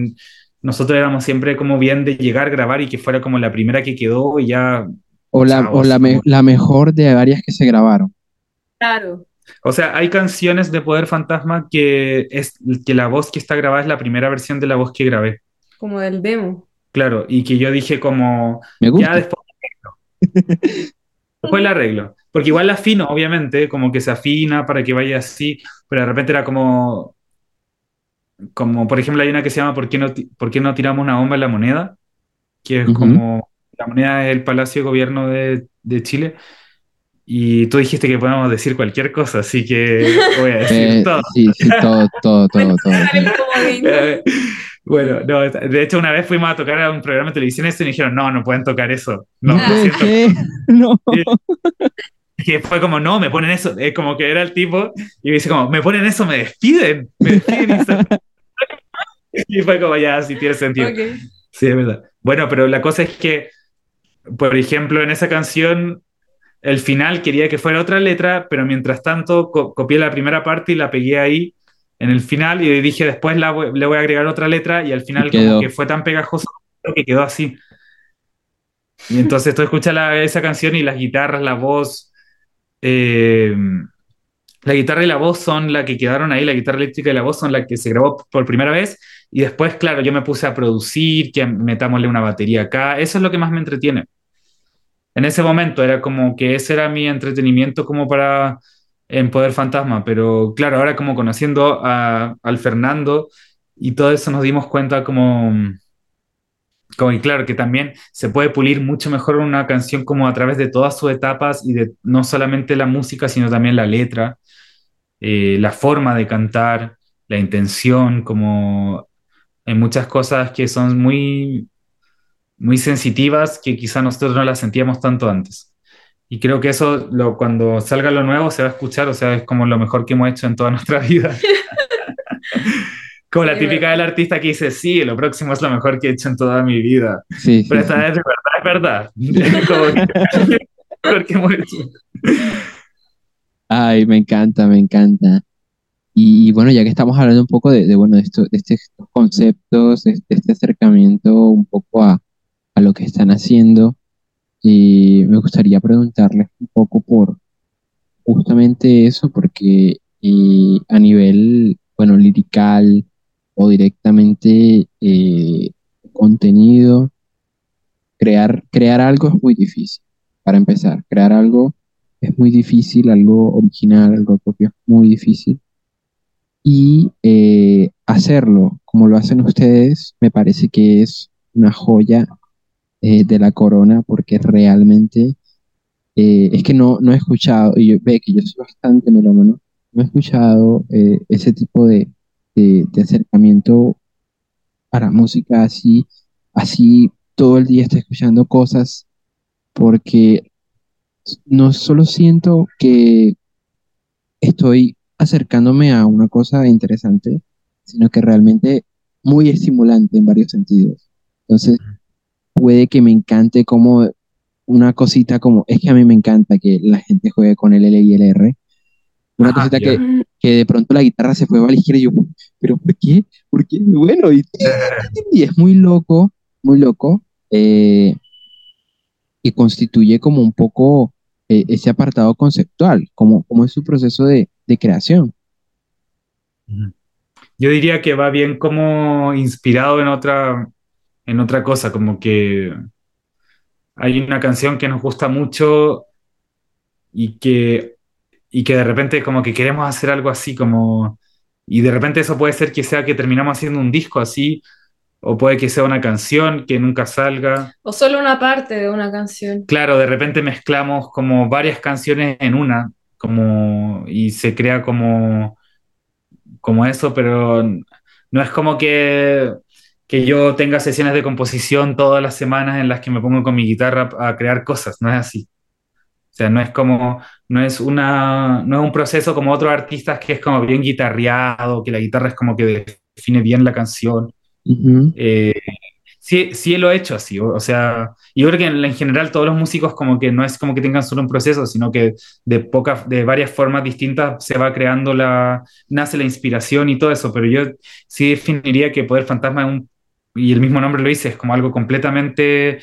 nosotros éramos siempre como bien de llegar, grabar y que fuera como la primera que quedó y ya, O la, o la, me- la mejor de varias que se grabaron. Claro. O sea, hay canciones de Poder Fantasma que es que la voz que está grabada es la primera versión de la voz que grabé, Como del demo. claro, y que yo dije como Me ya gusta. después Después la arreglo. Porque igual la afino, obviamente, como que se afina para que vaya así, pero de repente era como, como por ejemplo, hay una que se llama ¿Por qué no, por qué no tiramos una bomba en la moneda? Que es como, la moneda es el Palacio de Gobierno de, de Chile. Y tú dijiste que podemos decir cualquier cosa, así que voy a decir Eh, todo. sí, sí, todo, todo, todo, todo. Eh, Bueno, no, de hecho una vez fuimos a tocar a un programa de televisión esto y me dijeron, no, no pueden tocar eso. No, Ah. lo ¿Qué? No. Que fue como, no, me ponen eso. Es como que era el tipo y me dice como, me ponen eso, me despiden. Me despiden. y se- Y fue como, ya, sí tiene sentido. Ok. Sí, es verdad. Bueno, pero la cosa es que, por ejemplo, en esa canción, el final quería que fuera otra letra, pero mientras tanto co- copié la primera parte y la pegué ahí en el final y dije después la voy- le voy a agregar otra letra y al final Y como que fue tan pegajoso que quedó así. Y entonces tú escuchas la- esa canción y las guitarras, la voz, eh, la guitarra y la voz son la que quedaron ahí, la guitarra eléctrica y la voz son la que se grabó por primera vez y después, claro, yo me puse a producir, que metámosle una batería acá, eso es lo que más me entretiene. En ese momento era como que ese era mi entretenimiento como para en Poder Fantasma, pero claro, ahora como conociendo a- al Fernando y todo eso nos dimos cuenta como, que claro, que también se puede pulir mucho mejor una canción como a través de todas sus etapas y de no solamente la música, sino también la letra, eh, la forma de cantar, la intención, como en muchas cosas que son muy, muy sensitivas que quizá nosotros no las sentíamos tanto antes. Y creo que eso, lo, cuando salga lo nuevo, se va a escuchar, o sea, es como lo mejor que hemos hecho en toda nuestra vida. como la Sí, típica del artista que dice, sí, lo próximo es lo mejor que he hecho en toda mi vida. Sí, sí, Pero sí. esta vez de verdad, es verdad. Como que- lo mejor que hemos hecho. Ay, me encanta, me encanta. Y, bueno, ya que estamos hablando un poco de, de, bueno, de, esto- de estos conceptos, de, de este acercamiento un poco a, a lo que están haciendo, y me gustaría preguntarles un poco por justamente eso, porque a nivel, bueno, lirical o directamente eh, contenido, crear, crear algo es muy difícil, para empezar, crear algo es muy difícil, algo original, algo propio es muy difícil. Y eh, hacerlo como lo hacen ustedes, me parece que es una joya eh, de la corona, porque realmente eh, es que no, no he escuchado, y yo, ve que yo soy bastante melómano, no he escuchado eh, ese tipo de, de, de acercamiento a la música así, así todo el día estoy escuchando cosas, porque no solo siento que estoy acercándome a una cosa interesante, sino que realmente muy estimulante en varios sentidos. Entonces, puede que me encante como una cosita como, es que a mí me encanta que la gente juegue con el L y el R. Una Ajá, cosita que, que de pronto la guitarra se fue a la izquierda y yo, pero ¿por qué? ¿Por qué? Bueno, y, y es muy loco, muy loco, eh, y constituye como un poco eh, ese apartado conceptual, como, como es su proceso de, de creación. Yo diría que va bien como inspirado en otra, en otra cosa, como que hay una canción que nos gusta mucho y que, y que de repente como que queremos hacer algo así, como, y de repente eso puede ser que sea que terminamos haciendo un disco así, o puede que sea una canción que nunca salga. O solo una parte de una canción. Claro, de repente mezclamos como varias canciones en una, como, y se crea como, como eso, pero no es como que, que yo tenga sesiones de composición todas las semanas en las que me pongo con mi guitarra a crear cosas, no es así. O sea, no es como, no es una, no es un proceso como otros artistas que es como bien guitarreado, que la guitarra es como que define bien la canción. Ujú. Eh, sí, sí lo he hecho así, o, o sea, yo creo que en, en general todos los músicos como que no es como que tengan solo un proceso, sino que de pocas, de varias formas distintas se va creando la, nace la inspiración y todo eso, pero yo sí definiría que Poder Fantasma es un, y el mismo nombre lo dice, es como algo completamente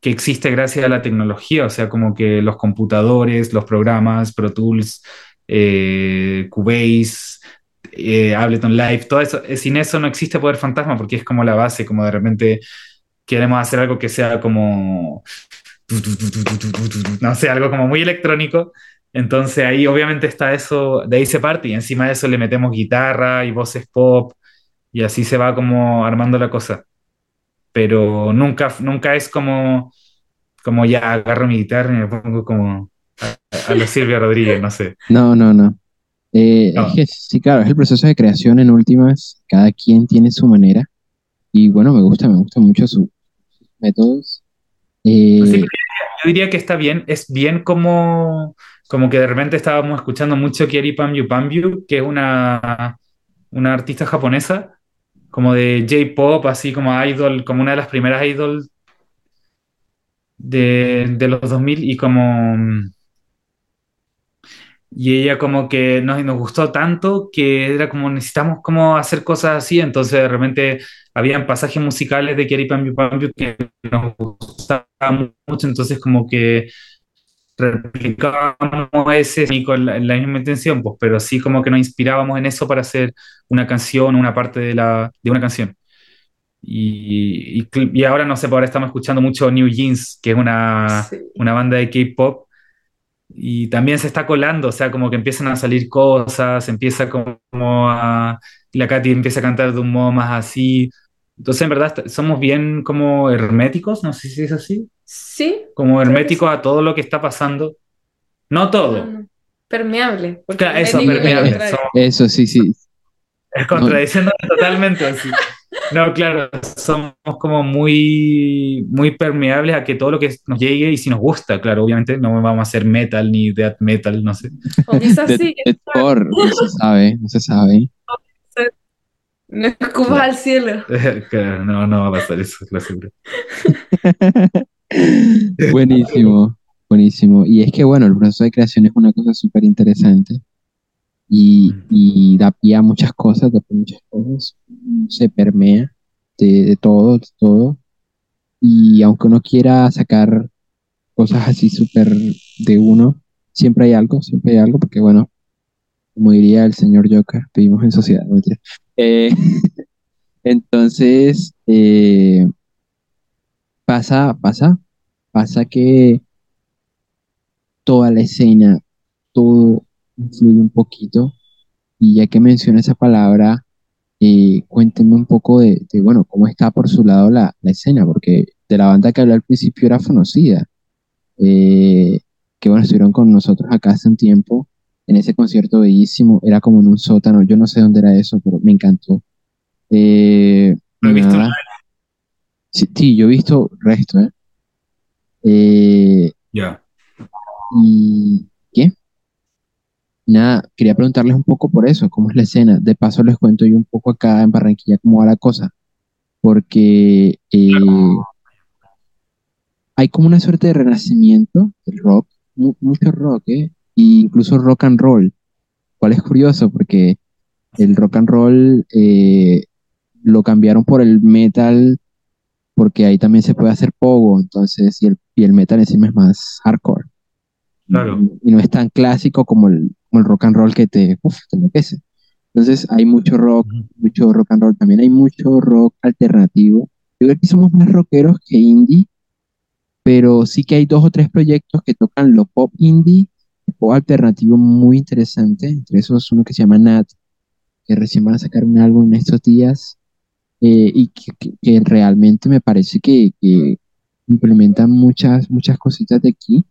que existe gracias a la tecnología, o sea, como que los computadores, los programas, Pro Tools, eh, Cubase, eh, Ableton Live, todo eso, eh, sin eso no existe Poder Fantasma porque es como la base, como de repente queremos hacer algo que sea como, no sé, algo como muy electrónico. Entonces ahí obviamente está eso, de ahí se parte y encima de eso le metemos guitarra y voces pop y así se va como armando la cosa. Pero nunca, nunca es como, como ya agarro mi guitarra y me pongo como a, los Silvia Rodríguez, no sé. No, no, no. Eh, No. Es que sí, claro, es el proceso de creación en últimas. Cada quien tiene su manera. Y bueno, me gusta, me gustan mucho sus métodos. Eh, Sí, yo diría que está bien, es bien como, como que de repente estábamos escuchando mucho Kieri Pamyu Pamyu, que es una, una artista japonesa, como de J-pop, así como idol, como una de las primeras idol de, de los 2000 y como... Y ella como que nos, gustó tanto que era como necesitamos como hacer cosas así, entonces de repente habían pasajes musicales de Kieri Pamyu Pamyu que nos gustaban mucho, entonces como que replicábamos ese y con la, la misma intención, pues, pero sí como que nos inspirábamos en eso para hacer una canción, una parte de, la, de una canción. Y, y, y ahora no sé, pues ahora estamos escuchando mucho New Jeans, que es una, Sí. una banda de K-pop, y también se está colando, o sea, como que empiezan a salir cosas, empieza como a... La Katy empieza a cantar de un modo más así. Entonces, en verdad, somos bien como herméticos, no sé si es así, Sí, como herméticos a todo lo que está pasando. No todo, no, no. permeable. porque Claro, eso, permeable. Somos- eso sí, sí. es contradiciendo totalmente así. No, claro, somos como muy, muy permeables a que todo lo que nos llegue y si nos gusta, claro, obviamente no vamos a hacer metal ni death metal, no sé. O quizás De- sí, Deathcore, no se sabe, no se sabe. no escupas al cielo. Claro, no, no va a pasar eso, lo aseguro. Buenísimo, buenísimo. Y es que, bueno, el proceso de creación es una cosa súper interesante y, y da pie a muchas cosas, da pie a muchas cosas, se permea de, todo, de todo. Y aunque uno quiera sacar cosas así súper de uno, siempre hay algo, siempre hay algo, porque bueno, como diría el señor Joker, vivimos en sociedad, no. Eh, entonces, eh, pasa, pasa, pasa que toda la escena, todo influye un poquito. Y ya que menciona esa palabra, eh, cuéntenme un poco de, de, bueno, cómo está por su lado la, la escena, porque de la banda que hablé al principio era conocida, eh, que bueno, estuvieron con nosotros acá hace un tiempo, en ese concierto bellísimo, era como en un sótano, yo no sé dónde era eso, pero me encantó. Eh, ¿Lo he visto? nada. Sí, sí, yo he visto resto, ¿eh? Eh, Ya. ¿Y qué? Nada, quería preguntarles un poco por eso, cómo es la escena. De paso les cuento yo un poco acá en Barranquilla cómo va la cosa, porque eh, hay como una suerte de renacimiento del rock, mu- mucho rock, ¿eh? Y incluso rock and roll, cual es curioso porque el rock and roll eh, lo cambiaron por el metal porque ahí también se puede hacer pogo, entonces, y el, y el metal encima es más hardcore. Claro. Y, y no es tan clásico como el, como el rock and roll que te, uf, te enloquece. Entonces hay mucho rock, mucho rock and roll, también hay mucho rock alternativo. Yo creo que somos más rockeros que indie, pero sí que hay dos o tres proyectos que tocan lo pop indie, pop alternativo muy interesante. Entre esos uno que se llama Nat, que recién van a sacar un álbum en estos días, eh, y que, que- que realmente me parece que, que implementan muchas, muchas cositas de aquí.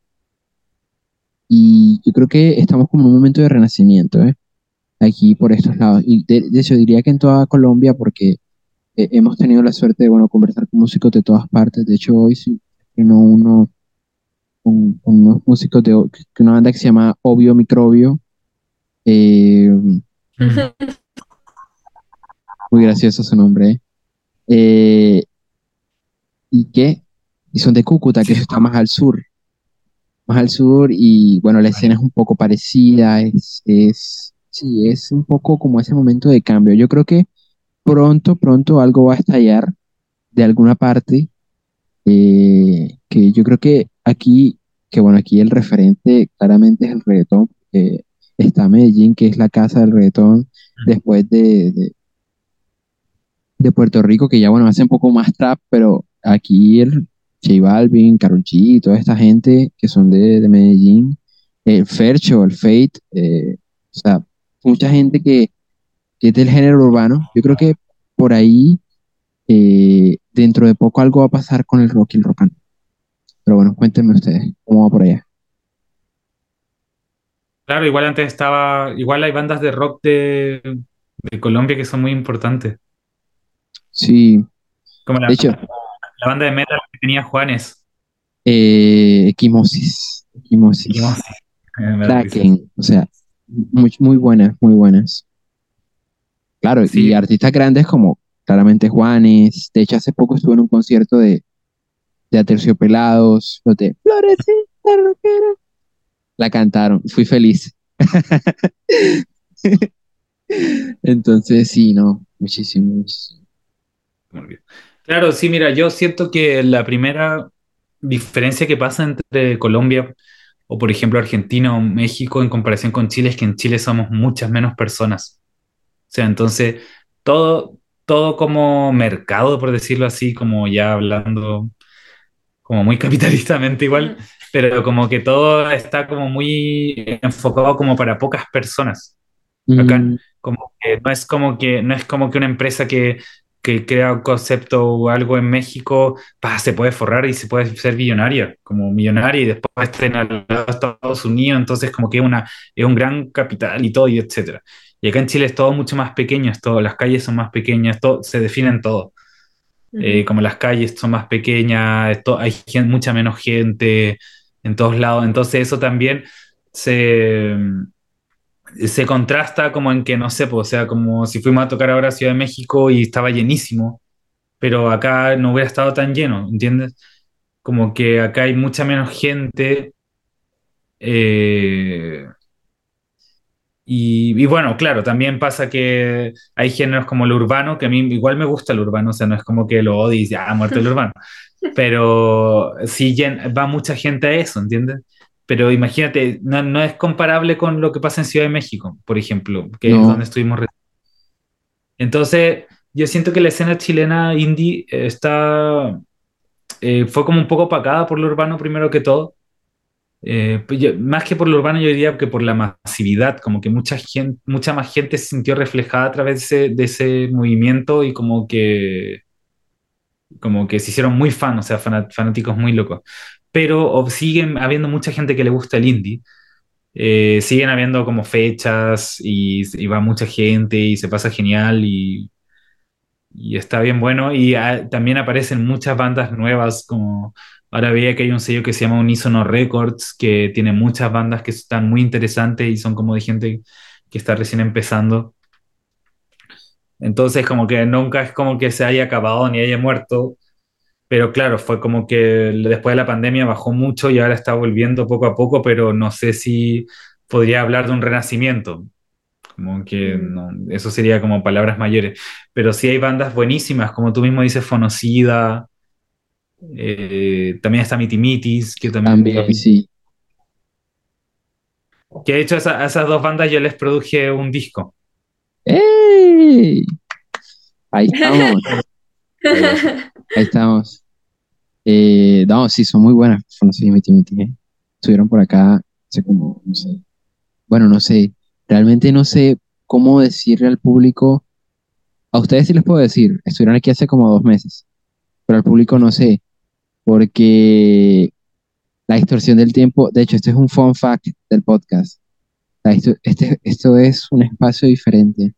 Y yo creo que estamos como en un momento de renacimiento, ¿eh? Aquí por estos lados. Y de, de hecho diría que en toda Colombia, porque eh, hemos tenido la suerte de, bueno, conversar con músicos de todas partes. De hecho, hoy sí, no uno con, con unos músicos de una banda que se llama Obvio Microbio. Eh, muy gracioso su nombre. ¿eh? Eh, ¿y qué? Y son de Cúcuta, que eso está más al sur. Más al sur, y bueno, la escena es un poco parecida, es, es, sí, es un poco como ese momento de cambio. Yo creo que pronto, pronto algo va a estallar de alguna parte, eh, que yo creo que aquí, que bueno, aquí el referente claramente es el reggaetón, está Medellín, que es la casa del reggaetón, después de, de, de Puerto Rico, que ya bueno, hace un poco más trap, pero aquí el J Balvin, Karol G, toda esta gente que son de, de Medellín, el Fercho, el Fate, eh, o sea, mucha gente que, que es del género urbano, yo creo que por ahí eh, dentro de poco algo va a pasar con el rock y el rock and. Pero bueno, cuéntenme ustedes, ¿cómo va por allá? Claro, igual antes estaba, igual hay bandas de rock de, de Colombia que son muy importantes. Sí, Como la, de hecho, la banda de metal que tenía Juanes. eh, Equimosis, Equimosis, Dijimos, eh. Kraken, o sea, muy, muy buenas, muy buenas. Claro, y artistas grandes como claramente Juanes. De hecho, hace poco estuve en un concierto de, de Aterciopelados, los de Florecita. La cantaron, fui feliz. Entonces, sí, no, muchísimo, muchísimo. Claro, sí, mira, yo siento que la primera diferencia que pasa entre Colombia o, por ejemplo, Argentina o México en comparación con Chile es que en Chile somos muchas menos personas. O sea, entonces, todo, todo como mercado, por decirlo así, como ya hablando como muy capitalistamente igual, pero como que todo está como muy enfocado como para pocas personas. Mm, Acá, como que no es como que, no es como que una empresa que, que crea un concepto o algo en México, pa, se puede forrar y se puede ser millonaria, como millonaria y después lado de Estados Unidos, entonces como que es una, es un gran capital y todo, y etcétera. Y acá en Chile es todo mucho más pequeño, es todo, las calles son más pequeñas, todo, se definen todo. Eh, como las calles son más pequeñas, esto, hay mucha menos gente en todos lados, entonces eso también se, se contrasta como en que, no sé, pues, o sea, como si fuimos a tocar ahora a Ciudad de México y estaba llenísimo, pero acá no hubiera estado tan lleno, ¿entiendes? Como que acá hay mucha menos gente. eh, y, y bueno, claro, también pasa que hay géneros como el urbano, que a mí igual me gusta el urbano, o sea, no es como que lo odie y ya ha muerto el urbano, pero sí va mucha gente a eso, ¿entiendes? Pero imagínate, no, no es comparable con lo que pasa en Ciudad de México, por ejemplo, que es donde no, estuvimos. Entonces, yo siento que la escena chilena indie eh, está, eh, fue como un poco opacada por lo urbano primero que todo. Eh, pues yo- más que por lo urbano, yo diría que por la masividad, como que mucha gente, mucha más gente se sintió reflejada a través de ese, de ese movimiento y como que, como que se hicieron muy fan, o sea, fanáticos muy locos. Pero siguen habiendo mucha gente que le gusta el indie. Eh, siguen habiendo como fechas y, y va mucha gente y se pasa genial y, y está bien bueno. Y ah, también aparecen muchas bandas nuevas, como ahora veía que hay un sello que se llama Unisono Records, que tiene muchas bandas que están muy interesantes y son como de gente que está recién empezando. Entonces, como que nunca es como que se haya acabado ni haya muerto, pero claro, fue como que después de la pandemia bajó mucho y ahora está volviendo poco a poco, pero no sé si podría hablar de un renacimiento. Como que Mm. no, eso sería como palabras mayores. Pero sí hay bandas buenísimas, como tú mismo dices, Fonocida, eh, también está Mitimitis, que también también, sí. Que de hecho a esas dos bandas yo les produje un disco. ¡Ey! Ahí estamos, ahí estamos. Eh, no, sí, son muy buenas. No sé, Miti Miti, ¿eh? Estuvieron por acá hace como, no sé. Bueno, no sé. Realmente no sé cómo decirle al público. A ustedes sí les puedo decir. Estuvieron aquí hace como dos meses. Pero al público no sé. Porque la distorsión del tiempo. De hecho, este es un fun fact del podcast. Histo- este, esto es un espacio diferente.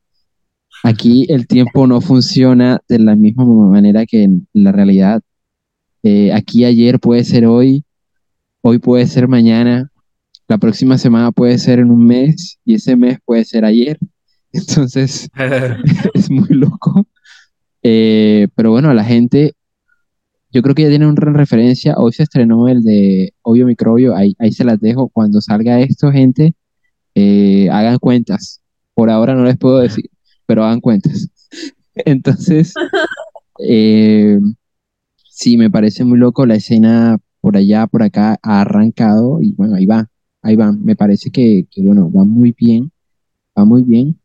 Aquí el tiempo no funciona de la misma manera que en la realidad. Eh, aquí ayer puede ser hoy, hoy puede ser mañana, la próxima semana puede ser en un mes y ese mes puede ser ayer. Entonces es muy loco. Eh, pero bueno, la gente, yo creo que ya tiene una referencia. Hoy se estrenó el de Obvio Microbio, ahí, ahí se las dejo. Cuando salga esto, gente, eh, hagan cuentas. Por ahora no les puedo decir, pero hagan cuentas. Entonces, eh, Sí, me parece muy loco la escena por allá, por acá ha arrancado y bueno, ahí va, ahí va. Me parece que, bueno, va muy bien, va muy bien.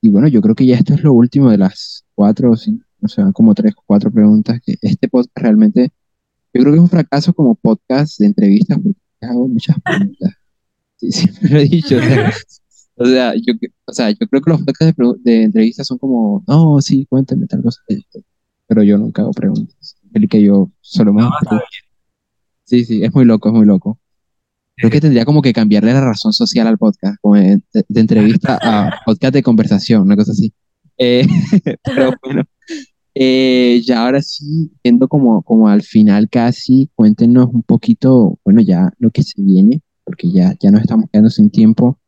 Y bueno, yo creo que ya esto es lo último de las cuatro o cinco, sea, como tres o cuatro preguntas que este podcast realmente, yo creo que es un fracaso como podcast de entrevistas porque hago muchas preguntas. Sí, siempre lo he dicho, o sea, o sea, yo, o sea, yo creo que los podcasts de, de entrevistas son como, no, sí, cuéntame tal cosa, pero yo nunca hago preguntas. El que yo solo me está Sí, sí, es muy loco, es muy loco. Creo que tendría como que cambiarle la razón social al podcast, como de, de entrevista a podcast de conversación, una cosa así. Eh, pero bueno, eh, ya ahora sí, yendo como, como al final casi, cuéntenos un poquito, bueno, ya lo que se viene, porque ya, ya nos estamos quedando sin tiempo,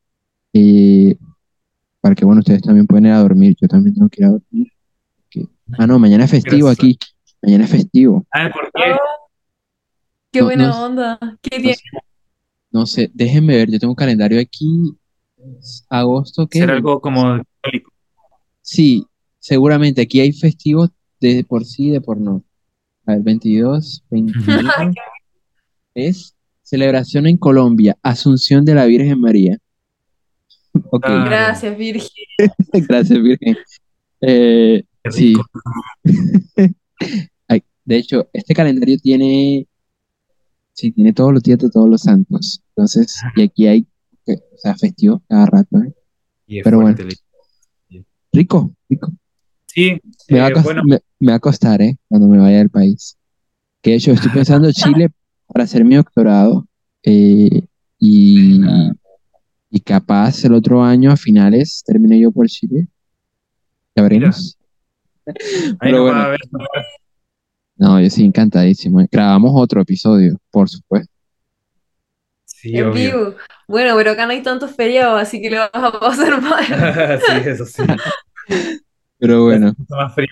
para que, bueno, ustedes también pueden ir a dormir, yo también tengo que ir a dormir. porque- ah, no, mañana es festivo Gracias. aquí, mañana es festivo. Ah, ¿por qué? Qué No, buena no- onda. ¿Qué No tiene? sé, no sé, déjenme ver, yo tengo un calendario aquí, es agosto, ¿qué? Ser algo como católico. Sí, seguramente aquí hay festivos de por sí y de por no. A ver, 22, 21 es celebración en Colombia, Asunción de la Virgen María. Ok, Ah. Gracias, Virgen. gracias Virgen. Eh, sí, de hecho, este calendario tiene, sí, tiene todos los días de todos los santos. Entonces, y aquí hay, o sea, festivos cada rato. ¿eh? Y Pero fuerte la- Rico, rico. Sí, Me va, a eh, cost- bueno, me, me va a costar, ¿eh? Cuando me vaya del país. Que de hecho estoy pensando Chile para hacer mi doctorado eh, y, y capaz el otro año a finales termine yo por Chile. Ya veremos. ahí pero bueno. va a ver. No, yo sí, encantadísimo. Grabamos otro episodio, por supuesto. Sí, En obvio. vivo. Bueno, pero acá no hay tantos feriados, así que lo vas a pasar mal. sí, eso sí. Pero bueno, Mucho más frío.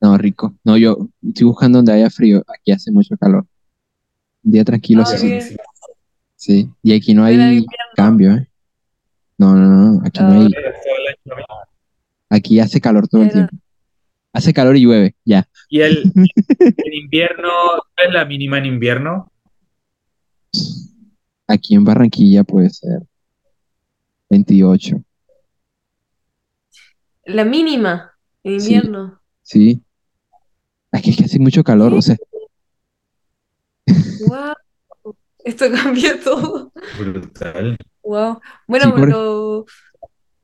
no, rico. No, yo estoy buscando donde haya frío. Aquí hace mucho calor. Un día tranquilo, Ah, sí. Sí. Y aquí no hay cambio, ¿eh? No, no, no, aquí no hay. Aquí hace calor todo el tiempo. Hace calor y llueve, ya. Y el, invierno, ¿cuál es la mínima en invierno? Aquí en Barranquilla puede ser 28, La mínima en invierno. ¿sí? Aquí es que hace mucho calor, o sea, Wow. Esto cambió todo. Brutal. Wow. Bueno, Sí, por- pero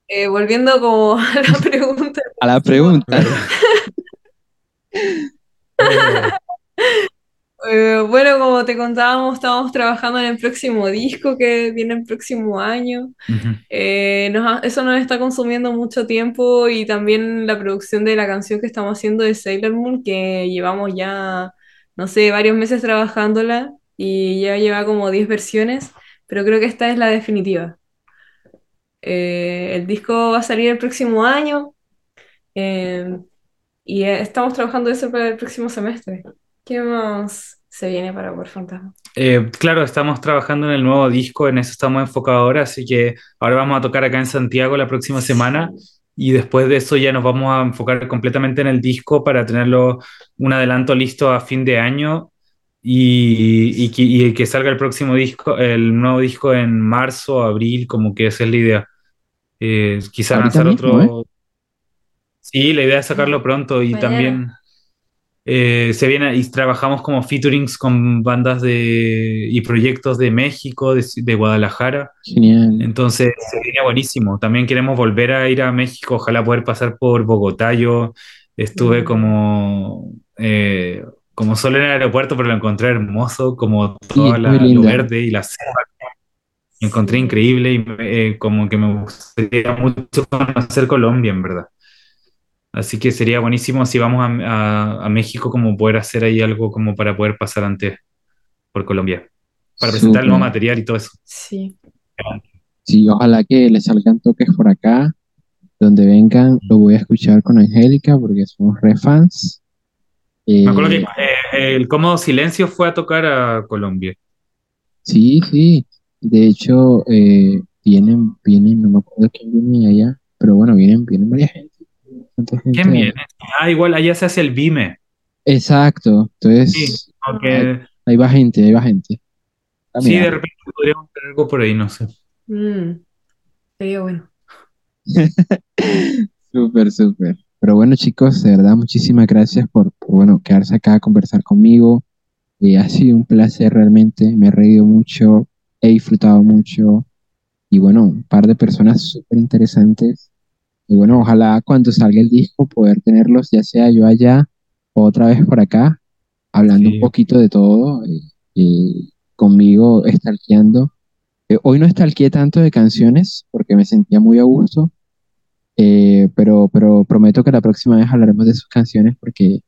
eh, volviendo como a la pregunta. a la pregunta, Eh, bueno, como te contábamos, estamos trabajando en el próximo disco que viene el próximo año. Eh, nos ha- eso nos está consumiendo mucho tiempo y también la producción de la canción que estamos haciendo de Sailor Moon, que llevamos ya, no sé, varios meses trabajándola y ya lleva como 10 versiones, pero creo que esta es la definitiva. Eh, el disco va a salir el próximo año eh, y eh, estamos trabajando eso para el próximo semestre. ¿Qué más se viene para Por Fantasma? Eh, claro, estamos trabajando en el nuevo disco, en eso estamos enfocados ahora, así que ahora vamos a tocar acá en Santiago la próxima semana y después de eso ya nos vamos a enfocar completamente en el disco para tenerlo un adelanto listo a fin de año y, y que, y que salga el próximo disco, el nuevo disco en marzo abril, como que esa es la idea. Eh, quizá Ahorita lanzar mismo, otro... Sí, la idea es sacarlo pronto y también... Eh, se viene y trabajamos como featurings con bandas de, y proyectos de México, de, de Guadalajara. genial. Entonces, se viene buenísimo. También queremos volver a ir a México, ojalá poder pasar por Bogotá. Yo estuve Mm. como, eh, como solo en el aeropuerto, pero lo encontré hermoso, como la, muy lo verde y la selva. Lo encontré Sí. increíble y eh, como que me gustaría mucho conocer Colombia, en verdad. Así que sería buenísimo si vamos a, a- a México como poder hacer ahí algo como para poder pasar antes por Colombia, para presentar el nuevo material y todo eso. Sí. Sí, ojalá que les salgan toques por acá. Donde vengan, lo voy a escuchar con Angélica porque somos re fans. Eh, Me acuerdo que eh, el Cómodo Silencio fue a tocar a Colombia. Sí, sí. De hecho, eh, vienen, vienen, no me acuerdo quién viene allá, pero bueno, vienen, vienen varias gente. ¿Quién viene? Ah, igual allá se hace el Vime. Exacto. Entonces, Sí, ahí va gente, ahí va gente. Ah, sí, de repente podríamos tener algo por ahí, no sé. Mm. Sería bueno. Súper, súper. Pero bueno, chicos, de verdad, muchísimas gracias por, por, bueno, quedarse acá a conversar conmigo. Eh, ha sido un placer realmente, me he reído mucho, he disfrutado mucho. Y bueno, un par de personas súper interesantes. Y bueno, ojalá cuando salga el disco poder tenerlos, ya sea yo allá o otra vez por acá, hablando Sí. un poquito de todo, eh, eh, conmigo stalkeando. Eh, hoy no stalkeé tanto de canciones porque me sentía muy a gusto, eh, pero, pero prometo que la próxima vez hablaremos de sus canciones porque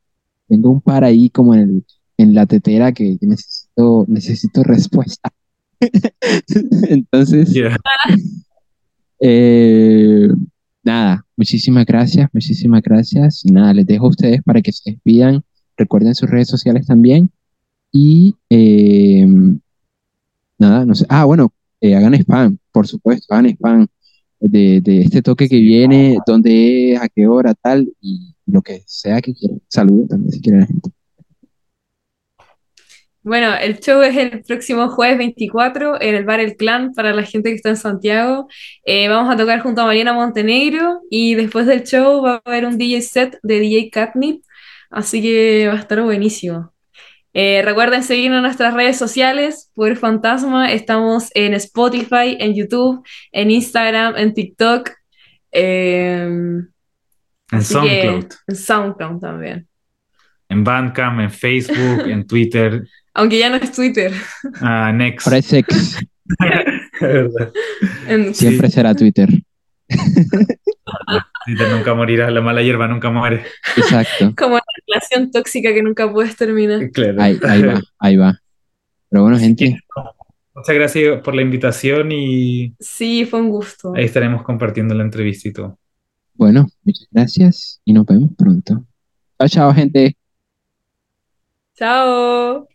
tengo un par ahí como en, el- en la tetera que, que necesito, necesito respuesta. Entonces, Ya. eh, nada, muchísimas gracias, muchísimas gracias. Nada, les dejo a ustedes para que se despidan. Recuerden sus redes sociales también. Y eh, nada, no sé. Ah, bueno, eh, hagan spam, por supuesto, hagan spam de, de este toque que viene, dónde es, a qué hora, tal, y lo que sea que quieran. Saludos también si quieren la gente. Bueno, el show es el próximo jueves 24 en el bar El Clan para la gente que está en Santiago. Eh, vamos a tocar junto a Mariana Montenegro y después del show va a haber un DJ set de DJ Catnip, así que va a estar buenísimo. Eh, recuerden seguirnos en nuestras redes sociales, Poder Fantasma. Estamos en Spotify, en YouTube, en Instagram, en TikTok. eh, En que- SoundCloud, en SoundCloud también. en Bandcamp, en Facebook, en Twitter, Aunque ya no es Twitter. ah, Next. Siempre será Twitter. Nunca morirá, la mala hierba nunca muere. Exacto. como una relación tóxica que nunca puedes terminar. Claro. Ahí, ahí va, ahí va. Pero bueno, gente, Muchas gracias por la invitación y Sí, fue un gusto. ahí estaremos compartiendo la entrevista y todo. bueno, muchas gracias y nos vemos pronto. Chao, chao, gente. Chao.